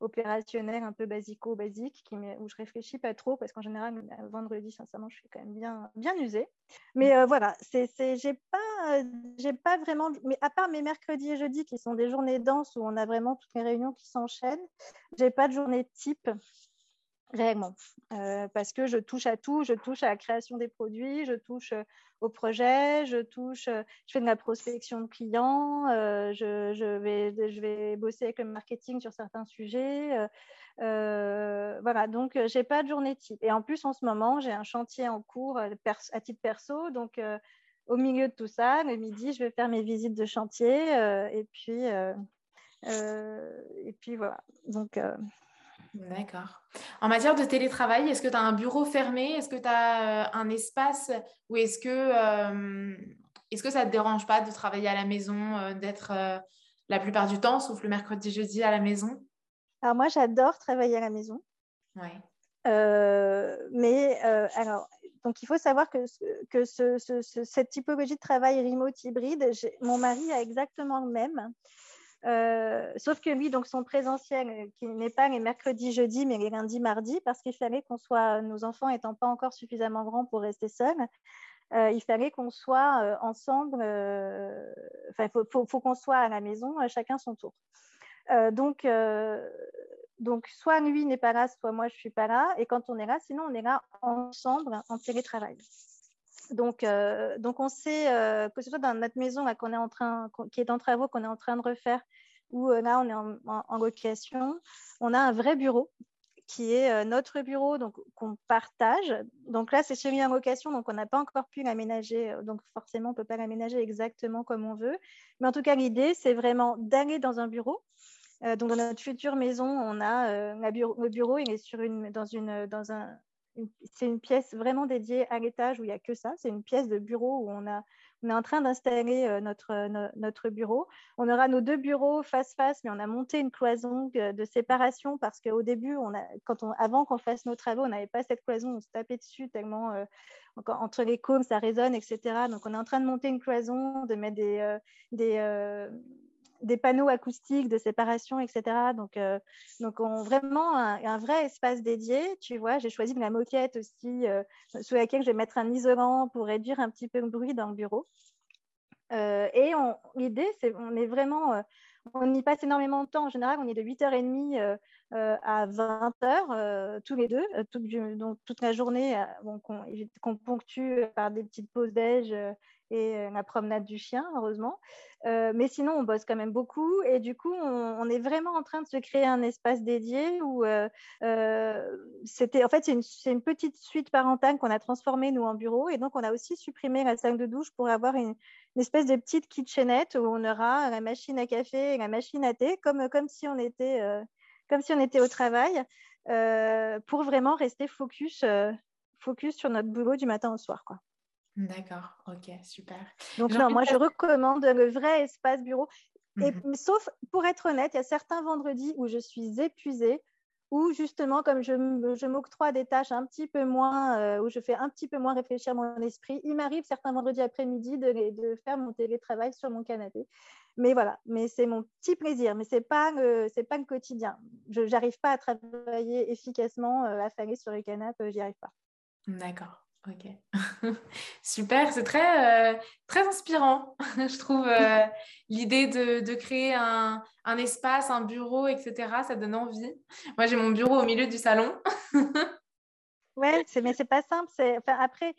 opérationnel un peu basico-basique où je réfléchis pas trop parce qu'en général, vendredi, sincèrement, je suis quand même bien, bien usée. Mais euh, voilà, c'est, c'est, j'ai pas, j'ai pas vraiment, mais à part mes mercredis et jeudis qui sont des journées denses où on a vraiment toutes les réunions qui s'enchaînent, j'ai pas de journée type réellement. Euh, parce que je touche à tout, je touche à la création des produits, je touche euh, au projet, je touche, euh, je fais de la prospection de clients, je, je, vais, je vais bosser avec le marketing sur certains sujets. voilà, donc j'ai pas de journée type. Et en plus, en ce moment, j'ai un chantier en cours à titre perso, donc au milieu de tout ça, le midi, je vais faire mes visites de chantier et puis et puis voilà. Donc D'accord. En matière de télétravail, est-ce que tu as un bureau fermé? Est-ce que tu as euh, un espace Ou est-ce que, euh, est que ça ne te dérange pas de travailler à la maison, euh, d'être la plupart du temps, sauf le mercredi, jeudi, à la maison? Alors moi, j'adore travailler à la maison. Ouais. mais alors, donc il faut savoir que, que cette typologie de travail remote hybride, mon mari a exactement le même. Euh, sauf que lui, donc son présentiel, euh, qui n'est pas les mercredis, jeudis, mais les lundis, mardis, parce qu'il fallait qu'on soit, nos enfants étant pas encore suffisamment grands pour rester seuls, euh, il fallait qu'on soit euh, ensemble, enfin, il faut qu'on soit à la maison, chacun son tour. donc, donc, soit lui n'est pas là, soit moi je suis pas là, et quand on est là, sinon on est là ensemble en télétravail. Donc, euh, donc on sait euh, que ce soit dans notre maison qu'on est en train, qui est en travaux, qu'on est en train de refaire, ou euh, là on est en, location, on a un vrai bureau qui est notre bureau, donc qu'on partage. Donc là, c'est celui en location, donc on n'a pas encore pu l'aménager, donc forcément on peut pas l'aménager exactement comme on veut. Mais en tout cas, l'idée, c'est vraiment d'aller dans un bureau. donc dans notre future maison, on a bureau, le bureau, il est sur une, dans une, dans un c'est une pièce vraiment dédiée à l'étage où il n'y a que ça. C'est une pièce de bureau où on, a, est en train d'installer euh, notre, notre bureau. On aura nos deux bureaux face-face, mais on a monté une cloison de, séparation parce qu'au début, on a, quand avant qu'on fasse nos travaux, on n'avait pas cette cloison, on se tapait dessus tellement euh, entre les cônes, ça résonne, etc. Donc, on est en train de monter une cloison, de mettre euh, des, des panneaux acoustiques de séparation, etc. Donc, euh, donc on, vraiment un, vrai espace dédié. Tu vois, j'ai choisi de la moquette aussi, euh, sous laquelle je vais mettre un isolant pour réduire un petit peu le bruit dans le bureau. Euh, et l'idée, c'est on est vraiment, on y passe énormément de temps. En général, on est de 8h30 à 20h tous les deux, tout, donc toute la journée, qu'on ponctue par des petites pauses déj et la promenade du chien, heureusement. mais sinon, on bosse quand même beaucoup et du coup, on, est vraiment en train de se créer un espace dédié où c'était, en fait, c'est une, petite suite parentale qu'on a transformée nous en bureau et donc on a aussi supprimé la salle de douche pour avoir une, espèce de petite kitchenette où on aura la machine à café et la machine à thé comme, comme si on était comme si on était au travail, pour vraiment rester focus, focus sur notre boulot du matin au soir. Quoi. D'accord, ok, super. Donc non, moi je recommande le vrai espace bureau. Et, mhm. Sauf, pour être honnête, il y a certains vendredis où je suis épuisée, où justement, comme je, je m'octroie des tâches un petit peu moins, euh, où je fais un petit peu moins réfléchir mon esprit, il m'arrive certains vendredis après-midi de, de, faire mon télétravail sur mon canapé. Mais voilà, mais c'est mon petit plaisir, mais c'est pas c'est pas le quotidien. Je n'arrive pas à travailler efficacement euh, affalée sur le canapé, j'y arrive pas. D'accord. Ok, <laughs> super, c'est très, euh, très inspirant, <laughs> je trouve, euh, l'idée de, de, créer un, un, espace, un bureau, etc. Ça donne envie. Moi, j'ai mon bureau au milieu du salon. <laughs> ouais, mais c'est pas simple. Enfin, après,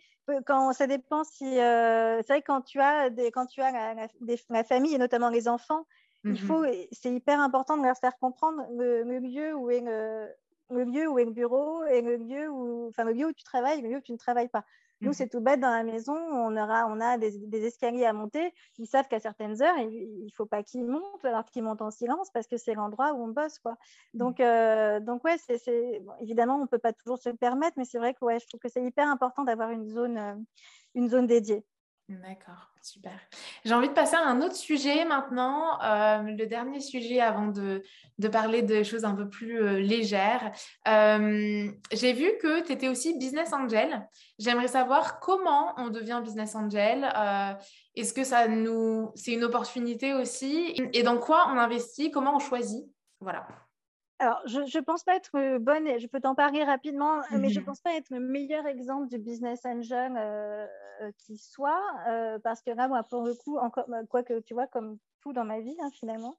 quand ça dépend si. Euh, c'est vrai quand tu as, des, quand tu as la, la, famille et notamment les enfants, il mmh faut, c'est hyper important de leur faire comprendre le, le lieu où est le, le lieu où est le bureau et le lieu où, enfin, le lieu où tu travailles, le lieu où tu ne travailles pas. Nous, mhm. c'est tout bête dans la maison. On aura, on a des, escaliers à monter. Ils savent qu'à certaines heures, il, ne faut pas qu'ils montent, alors qu'ils montent en silence parce que c'est l'endroit où on bosse, quoi. Donc, mhm. euh, donc ouais, c'est, évidemment, on peut pas toujours se le permettre, mais c'est vrai que ouais, je trouve que c'est hyper important d'avoir une zone, euh, une zone dédiée. D'accord, super. J'ai envie de passer à un autre sujet maintenant, euh, le dernier sujet avant de, parler de choses un peu plus euh, légères. Euh, j'ai vu que tu étais aussi business angel. J'aimerais savoir comment on devient business angel. Est-ce que ça nous, c'est une opportunité aussi? Et dans quoi on investit? Comment on choisit? Voilà. Alors, je ne pense pas être euh, bonne, je peux t'en parler rapidement, mais je ne mhm. pense pas être le meilleur exemple du business angel euh, euh, qui soit, parce que là, moi, pour le coup, encore, quoi que tu vois, comme tout dans ma vie, hein, finalement,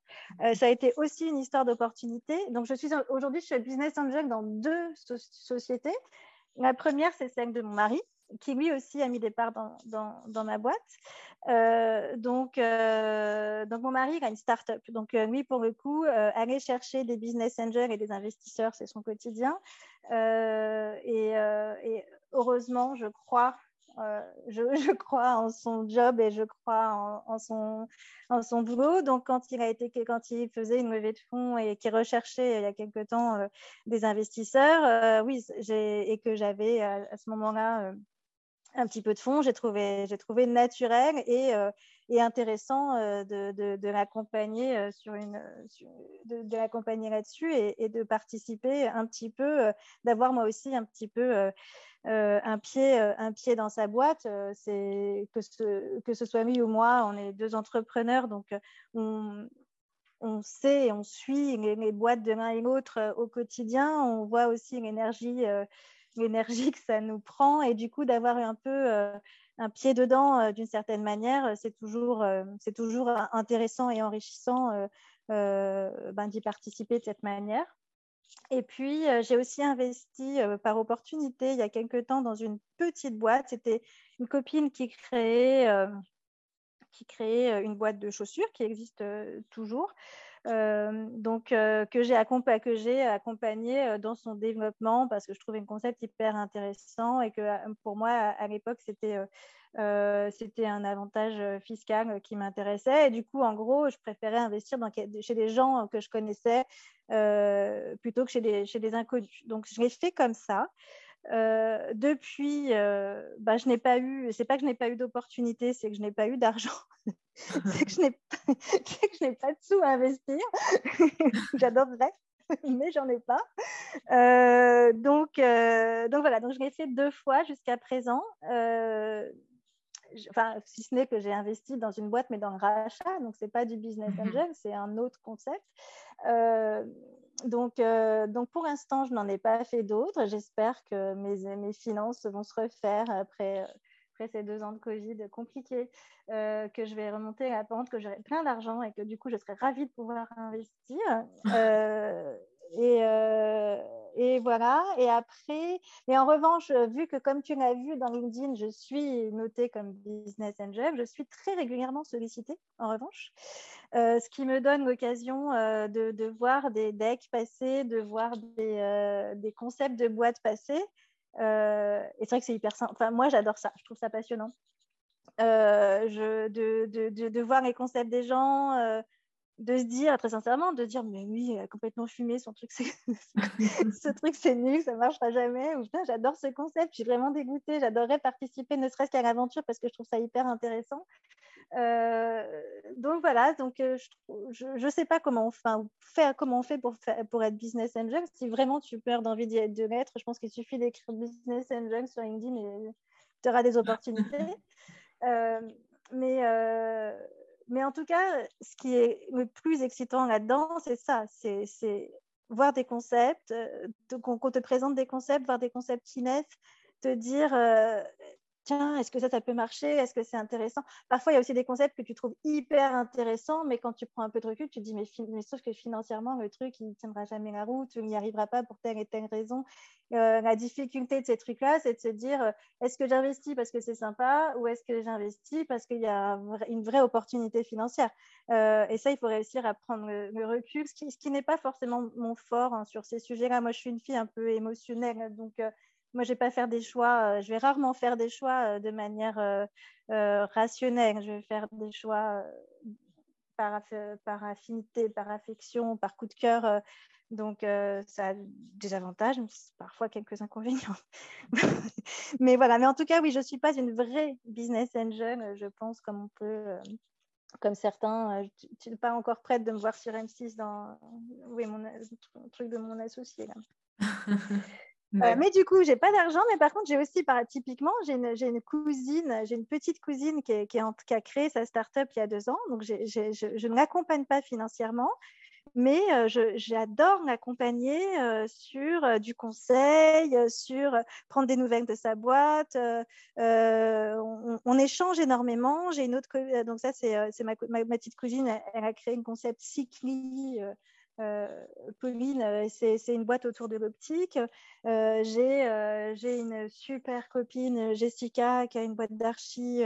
ça a été aussi une histoire d'opportunité. Donc, je suis aujourd'hui, je suis business angel dans deux sociétés. La première, c'est celle de mon mari, qui lui aussi a mis des parts dans, ma boîte. Euh, donc, euh, donc, mon mari il a une start-up. Donc, euh, lui, pour le coup, aller chercher des business angels et des investisseurs, c'est son quotidien. Et, heureusement, je crois. <laughs> Je, crois en son job et je crois en, son, en son boulot. Donc, quand il a été, quand il faisait une levée de fonds et qu'il recherchait il y a quelque temps des investisseurs, oui, et que j'avais à, ce moment-là un petit peu de fond, j'ai trouvé, naturel et, euh, intéressant euh, de, l'accompagner euh, là-dessus et, de participer un petit peu, d'avoir moi aussi un petit peu un pied, un pied dans sa boîte. que ce, soit lui ou moi, on est deux entrepreneurs, donc on, on sait et on suit les, les boîtes de l'un et l'autre au quotidien. On voit aussi l'énergie l'énergie que ça nous prend et du coup d'avoir un peu euh, un pied dedans euh, d'une certaine manière, euh, c'est toujours, c'est toujours intéressant et enrichissant ben, d'y participer de cette manière. Et puis, j'ai aussi investi par opportunité il y a quelque temps dans une petite boîte. C'était une copine qui créait, qui créait une boîte de chaussures qui existe toujours. Euh, donc euh, que j'ai accompagné, euh, dans son développement parce que je trouvais un concept hyper intéressant et que pour moi à, l'époque c'était c'était un avantage fiscal qui m'intéressait. Et du coup en gros je préférais investir chez des gens que je connaissais plutôt que chez des, chez des inconnus. Donc je l'ai fait comme ça euh, depuis, euh, bah, je n'ai pas eu, c'est pas que je n'ai pas eu d'opportunité, c'est que je n'ai pas eu d'argent. <laughs> <laughs> c'est que je n'ai pas de sous à investir. <laughs> J'adorerais, mais j'en ai pas. Euh, donc, donc voilà, donc je l'ai fait deux fois jusqu'à présent. Enfin, si ce n'est que j'ai investi dans une boîte, mais dans le rachat, donc c'est pas du business mhm. angel, c'est un autre concept donc, euh, donc, pour l'instant, je n'en ai pas fait d'autres. J'espère que mes, mes, finances vont se refaire après, après ces deux ans de Covid compliqués, euh, que je vais remonter à la pente, que j'aurai plein d'argent et que du coup, je serai ravie de pouvoir investir. <laughs> Euh, et, et voilà. Et après, et en revanche, vu que comme tu l'as vu dans LinkedIn, je suis notée comme business angel, je suis très régulièrement sollicitée, en revanche, euh, ce qui me donne l'occasion euh, de, voir des decks passer, de voir des, euh, des concepts de boîtes passer. et c'est vrai que c'est hyper simple. Enfin, moi, j'adore ça. Je trouve ça passionnant. Je, de, de, de, voir les concepts des gens de se dire, très sincèrement, de dire, mais oui, a complètement fumé, son truc, <laughs> ce truc, c'est nul, ça marchera jamais. Ou j'adore ce concept, je suis vraiment dégoûtée, j'adorerais participer, ne serait-ce qu'à l'aventure, parce que je trouve ça hyper intéressant. Euh, donc voilà, donc euh, je ne sais pas comment on fait, comment on fait pour, pour être business angel. Si vraiment tu peur d'envie de l'être, je pense qu'il suffit d'écrire business angel sur LinkedIn et tu auras des opportunités. <laughs> Euh, mais mais en tout cas, ce qui est le plus excitant là-dedans, c'est ça, c'est voir des concepts, euh, qu'on te présente des concepts, voir des concepts qui naissent, te dire, euh, tiens, est-ce que ça, ça peut marcher? Est-ce que c'est intéressant? Parfois, il y a aussi des concepts que tu trouves hyper intéressants, mais quand tu prends un peu de recul, tu te dis, mais, mais sauf que financièrement, le truc, il ne tiendra jamais la route, tu n'y arrivera pas pour telle et telle raison. Euh, la difficulté de ces trucs-là, c'est de se dire, euh, est-ce que j'investis parce que c'est sympa ou est-ce que j'investis parce qu'il y a une vraie opportunité financière? Euh, Et ça, il faut réussir à prendre le, recul, ce qui, ce qui n'est pas forcément mon fort hein, sur ces sujets-là. Moi, je suis une fille un peu émotionnelle, donc moi, je vais pas faire des choix. Euh, je vais rarement faire des choix euh, de manière euh, rationnelle. Je vais faire des choix par, affinité, par affection, par coup de cœur. donc, ça a des avantages, parfois quelques inconvénients. <laughs> mais voilà. Mais en tout cas, oui, je suis pas une vraie business angel. Je pense comme on peut comme certains, tu n'es pas encore prête de me voir sur M6 dans oui, mon truc de mon associé. Là. <laughs> Euh, mais du coup, j'ai pas d'argent, mais par contre, j'ai aussi, par, typiquement, j'ai une, une, cousine, j'ai une petite cousine qui, qui, a créé sa start-up il y a deux ans. Donc, je, je, ne l'accompagne pas financièrement, mais euh, j'adore l'accompagner euh, sur du conseil, sur prendre des nouvelles de sa boîte. On, on, échange énormément. J'ai une autre, donc ça, c'est ma, ma, ma, petite cousine, elle, elle, a créé un concept Cycli euh, Pauline, euh, c'est une boîte autour de l'optique. Euh, j'ai une super copine, Jessica, qui a une boîte d'archi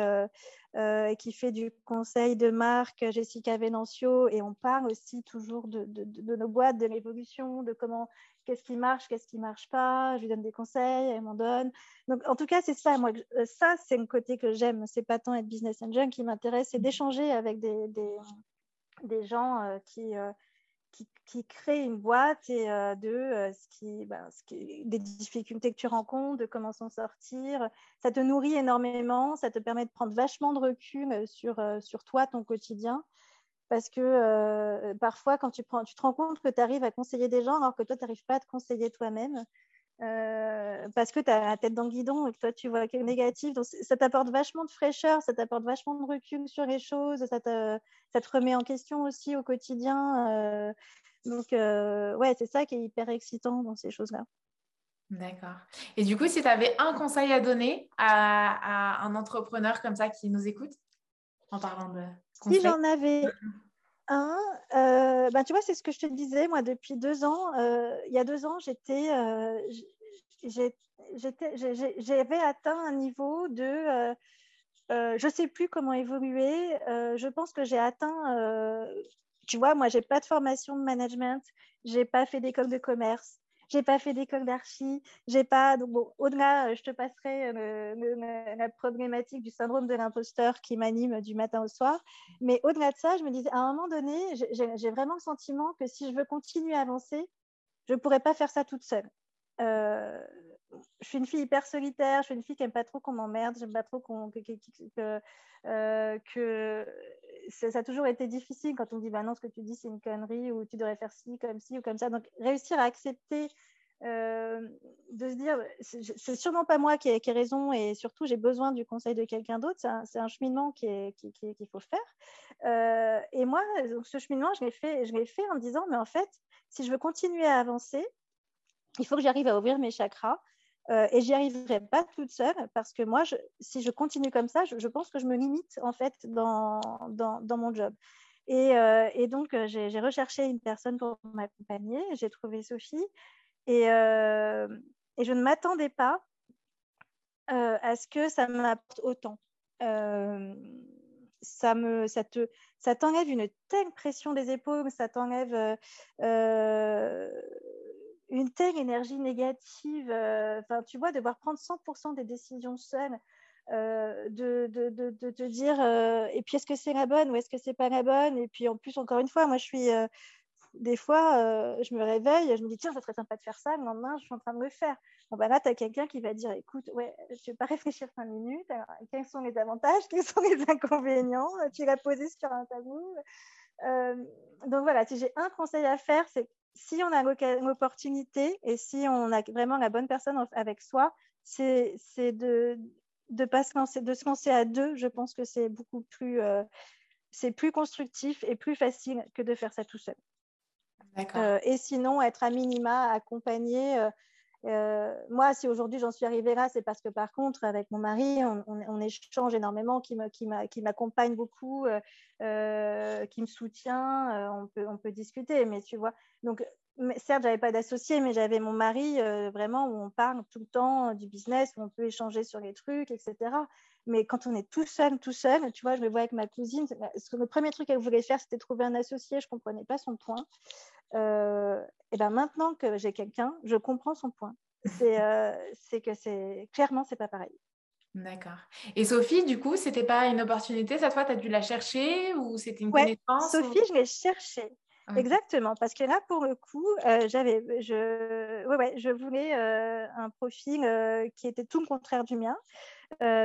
qui fait du conseil de marque, Jessica Venancio, et on parle aussi toujours de, de nos boîtes, de l'évolution, de comment, qu'est-ce qui marche, qu'est-ce qui marche pas. Je lui donne des conseils, elle m'en donne. Donc, en tout cas, c'est ça. Moi, ça, c'est un côté que j'aime. C'est pas tant être business angel qui m'intéresse, c'est d'échanger avec des, des, des gens qui qui, crée une boîte et euh, de euh, ben, ce qui, des difficultés que tu rencontres, de comment s'en sortir. Ça te nourrit énormément, ça te permet de prendre vachement de recul sur, euh, sur toi, ton quotidien. Parce que parfois, quand tu, prends, tu te rends compte que tu arrives à conseiller des gens alors que toi, tu n'arrives pas à te conseiller toi-même. Euh, parce que tu as la tête dans le guidon et que toi tu vois que négatif. Donc ça t'apporte vachement de fraîcheur, ça t'apporte vachement de recul sur les choses, ça te, ça te remet en question aussi au quotidien. Euh, donc euh, ouais, c'est ça qui est hyper excitant dans ces choses-là. D'accord. Et du coup, si tu avais un conseil à donner à, un entrepreneur comme ça qui nous écoute, en parlant de Si j'en avais un, euh, ben, tu vois, c'est ce que je te disais, moi, depuis deux ans. Euh, il y a deux ans, j'étais, euh, j'avais atteint un niveau de, je ne sais plus comment évoluer. je pense que j'ai atteint, tu vois, moi, j'ai pas de formation de management, j'ai pas fait d'école de commerce, j'ai pas fait d'école d'archi, j'ai pas. Donc bon, au-delà, je te passerai euh, la problématique du syndrome de l'imposteur qui m'anime du matin au soir. Mais au-delà de ça, je me disais, à un moment donné, j'ai vraiment le sentiment que si je veux continuer à avancer, je ne pourrais pas faire ça toute seule. Euh, je suis une fille hyper solitaire, je suis une fille qui n'aime pas trop qu'on m'emmerde, j'aime pas trop qu'on, euh, que ça, a toujours été difficile quand on dit bah non, ce que tu dis c'est une connerie ou tu devrais faire ci, comme ci ou comme ça. Donc réussir à accepter euh, de se dire c'est sûrement pas moi qui ai, qui raison et surtout j'ai besoin du conseil de quelqu'un d'autre. C'est un, cheminement qu'il qui, qui, faut faire. Euh, et moi, ce cheminement, je l'ai fait, fait en me disant mais en fait, si je veux continuer à avancer, il faut que j'arrive à ouvrir mes chakras. Euh, et j'y arriverai pas toute seule parce que moi, si je continue comme ça, je, pense que je me limite en fait dans, mon job. Et, euh, donc, euh, j'ai recherché une personne pour m'accompagner. J'ai trouvé Sophie. Et, et je ne m'attendais pas à ce que ça m'apporte autant. ça te, ça t'enlève une telle pression des épaules, ça t'enlève une telle énergie négative. Enfin, tu vois, devoir prendre 100% des décisions seules. Euh, de, de, de, te dire euh, et puis est-ce que c'est la bonne ou est-ce que c'est pas la bonne? Et puis en plus encore une fois moi je suis euh, des fois je me réveille je me dis tiens ça serait sympa de faire ça le lendemain je suis en train de le faire bon ben là tu as quelqu'un qui va dire écoute ouais je vais pas réfléchir cinq minutes alors, quels sont les avantages quels sont les <laughs> inconvénients? Tu l'as posé sur un tabou donc voilà si j'ai un conseil à faire c'est si on a l'opportunité et si on a vraiment la bonne personne avec soi, c'est de, de pas se lancer, de se lancer à deux, je pense que c'est beaucoup plus, euh, c'est plus constructif et plus facile que de faire ça tout seul. Euh, et sinon, être à minima accompagné. Euh, moi, si aujourd'hui j'en suis arrivée là, c'est parce que par contre, avec mon mari, on, échange énormément, qui m'accompagne beaucoup, qui me soutient. on, peut, on peut discuter, mais tu vois. Donc, certes, j'avais pas d'associé, mais j'avais mon mari euh, vraiment où on parle tout le temps du business, où on peut échanger sur les trucs, etc. Mais quand on est tout seul, tout seul, tu vois, je me vois avec ma cousine. Le premier truc qu'elle voulait faire, c'était trouver un associé. Je comprenais pas son point. Euh, et ben maintenant que j'ai quelqu'un, je comprends son point. C'est euh, que c'est clairement c'est pas pareil. D'accord. Et Sophie, du coup, c'était pas une opportunité, cette fois, tu as dû la chercher ou c'était une ouais, connaissance Sophie, je l'ai cherchée. Exactement, parce que là, pour le coup, euh, j'avais, je, ouais, ouais, je voulais euh, un profil euh, qui était tout le contraire du mien.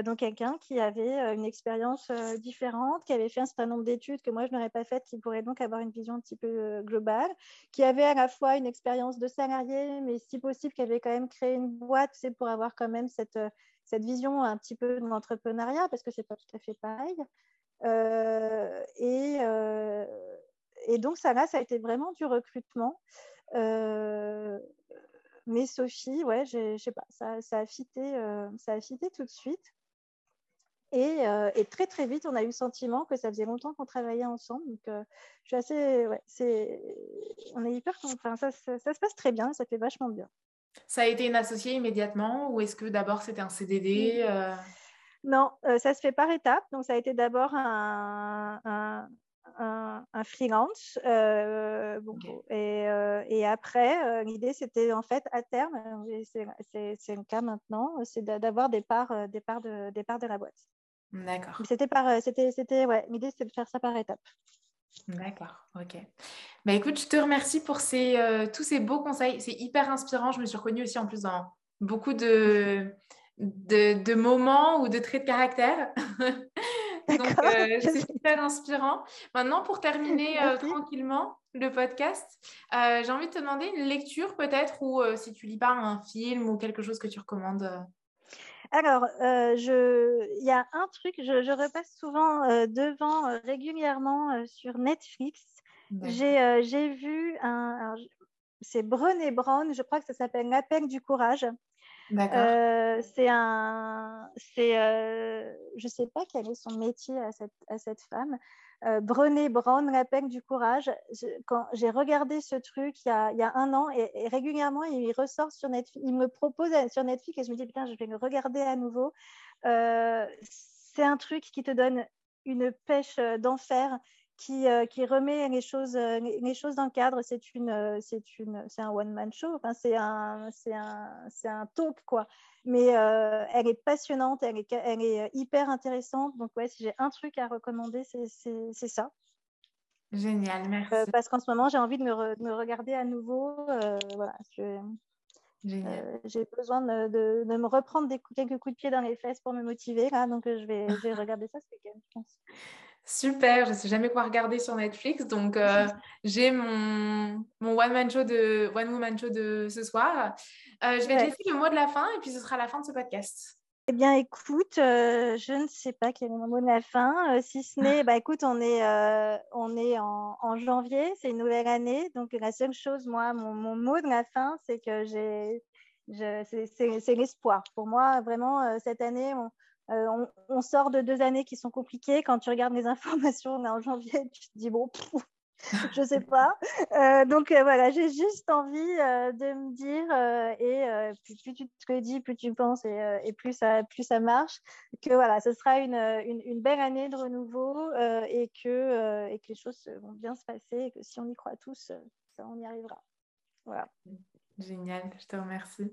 donc, quelqu'un qui avait une expérience différente, qui avait fait un certain nombre d'études que moi, je n'aurais pas faites, qui pourrait donc avoir une vision un petit peu globale, qui avait à la fois une expérience de salarié, mais si possible, qui avait quand même créé une boîte, c'est pour avoir quand même cette, cette vision un petit peu de l'entrepreneuriat, parce que c'est pas tout à fait pareil. et et donc, ça, là, ça a été vraiment du recrutement. Euh, mais Sophie, ouais, je sais pas, ça, ça, a fité, euh, ça a fité tout de suite. Et, euh, et, très très vite, on a eu le sentiment que ça faisait longtemps qu'on travaillait ensemble. Donc, je suis assez, ouais, c'est, on est hyper, enfin, ça, ça, ça, se passe très bien, ça fait vachement bien. Ça a été une associée immédiatement ou est-ce que d'abord c'était un CDD Non, ça se fait par étapes. Donc, ça a été d'abord un, un, freelance. Euh, et, euh, et, après, euh, l'idée, c'était en fait à terme, c'est le cas maintenant, c'est d'avoir des parts, des, parts de, des parts de la boîte. D'accord. C'était par, c'était, c'était, ouais, l'idée, c'était de faire ça par étapes. D'accord, ok. Bah, écoute, je te remercie pour ces, tous ces beaux conseils. C'est hyper inspirant. Je me suis reconnue aussi en plus dans beaucoup de, de, de moments ou de traits de caractère. <laughs> Donc, euh, <laughs> c'est super inspirant. Maintenant, pour terminer <laughs> euh, tranquillement le podcast, euh, j'ai envie de te demander une lecture peut-être ou si tu lis pas un film ou quelque chose que tu recommandes. Alors, il y a un truc, je, repasse souvent devant régulièrement sur Netflix. J'ai vu un. C'est Brené Brown, je crois que ça s'appelle L'appel du courage. Euh, c'est un, c'est, euh, je sais pas quel est son métier à cette, à cette femme. Euh, Brené Brown, l'appel du courage. quand j'ai regardé ce truc il y a, il y a un an et, régulièrement il ressort sur Netflix, il me propose sur Netflix et je me dis putain je vais le regarder à nouveau. C'est un truc qui te donne une pêche d'enfer qui, euh, qui, remet les choses, euh, les choses dans le cadre. C'est une, euh, c'est une, c'est un one man show. Enfin, c'est un, c'est un, c'est un talk quoi. Mais elle est passionnante, elle est, elle est hyper intéressante. Donc ouais, si j'ai un truc à recommander, c'est, c'est, c'est ça. Génial, merci. parce qu'en ce moment, j'ai envie de me, me regarder à nouveau. voilà, j'ai besoin de, de, de, me reprendre des quelques coups de pied dans les fesses pour me motiver. Là, donc, je vais, je vais regarder ça ce week-end, je pense. Super, je ne sais jamais quoi regarder sur Netflix, donc euh, <laughs> j'ai mon, mon one man show de one woman show de ce soir. Euh, je vais te laisser le mot de la fin et puis ce sera la fin de ce podcast. Eh bien, écoute, euh, je ne sais pas quel est mon mot de la fin, si ce n'est, bah écoute, on est, on est en, en janvier, c'est une nouvelle année, donc la seule chose, moi, mon, mon mot de la fin, c'est que j'ai, c'est l'espoir. Pour moi, vraiment, cette année, on, euh, on, sort de deux années qui sont compliquées. Quand tu regardes les <laughs> informations en janvier, tu te dis bon, <laughs> je sais pas. Euh, donc euh, voilà, j'ai juste envie euh, de me dire, et plus, tu te le dis, plus tu penses, et, plus, ça, plus ça marche, que voilà, ce sera une, une, belle année de renouveau et, que, et que les choses vont bien se passer et que si on y croit tous, ça, on y arrivera. Voilà. Génial, je te remercie.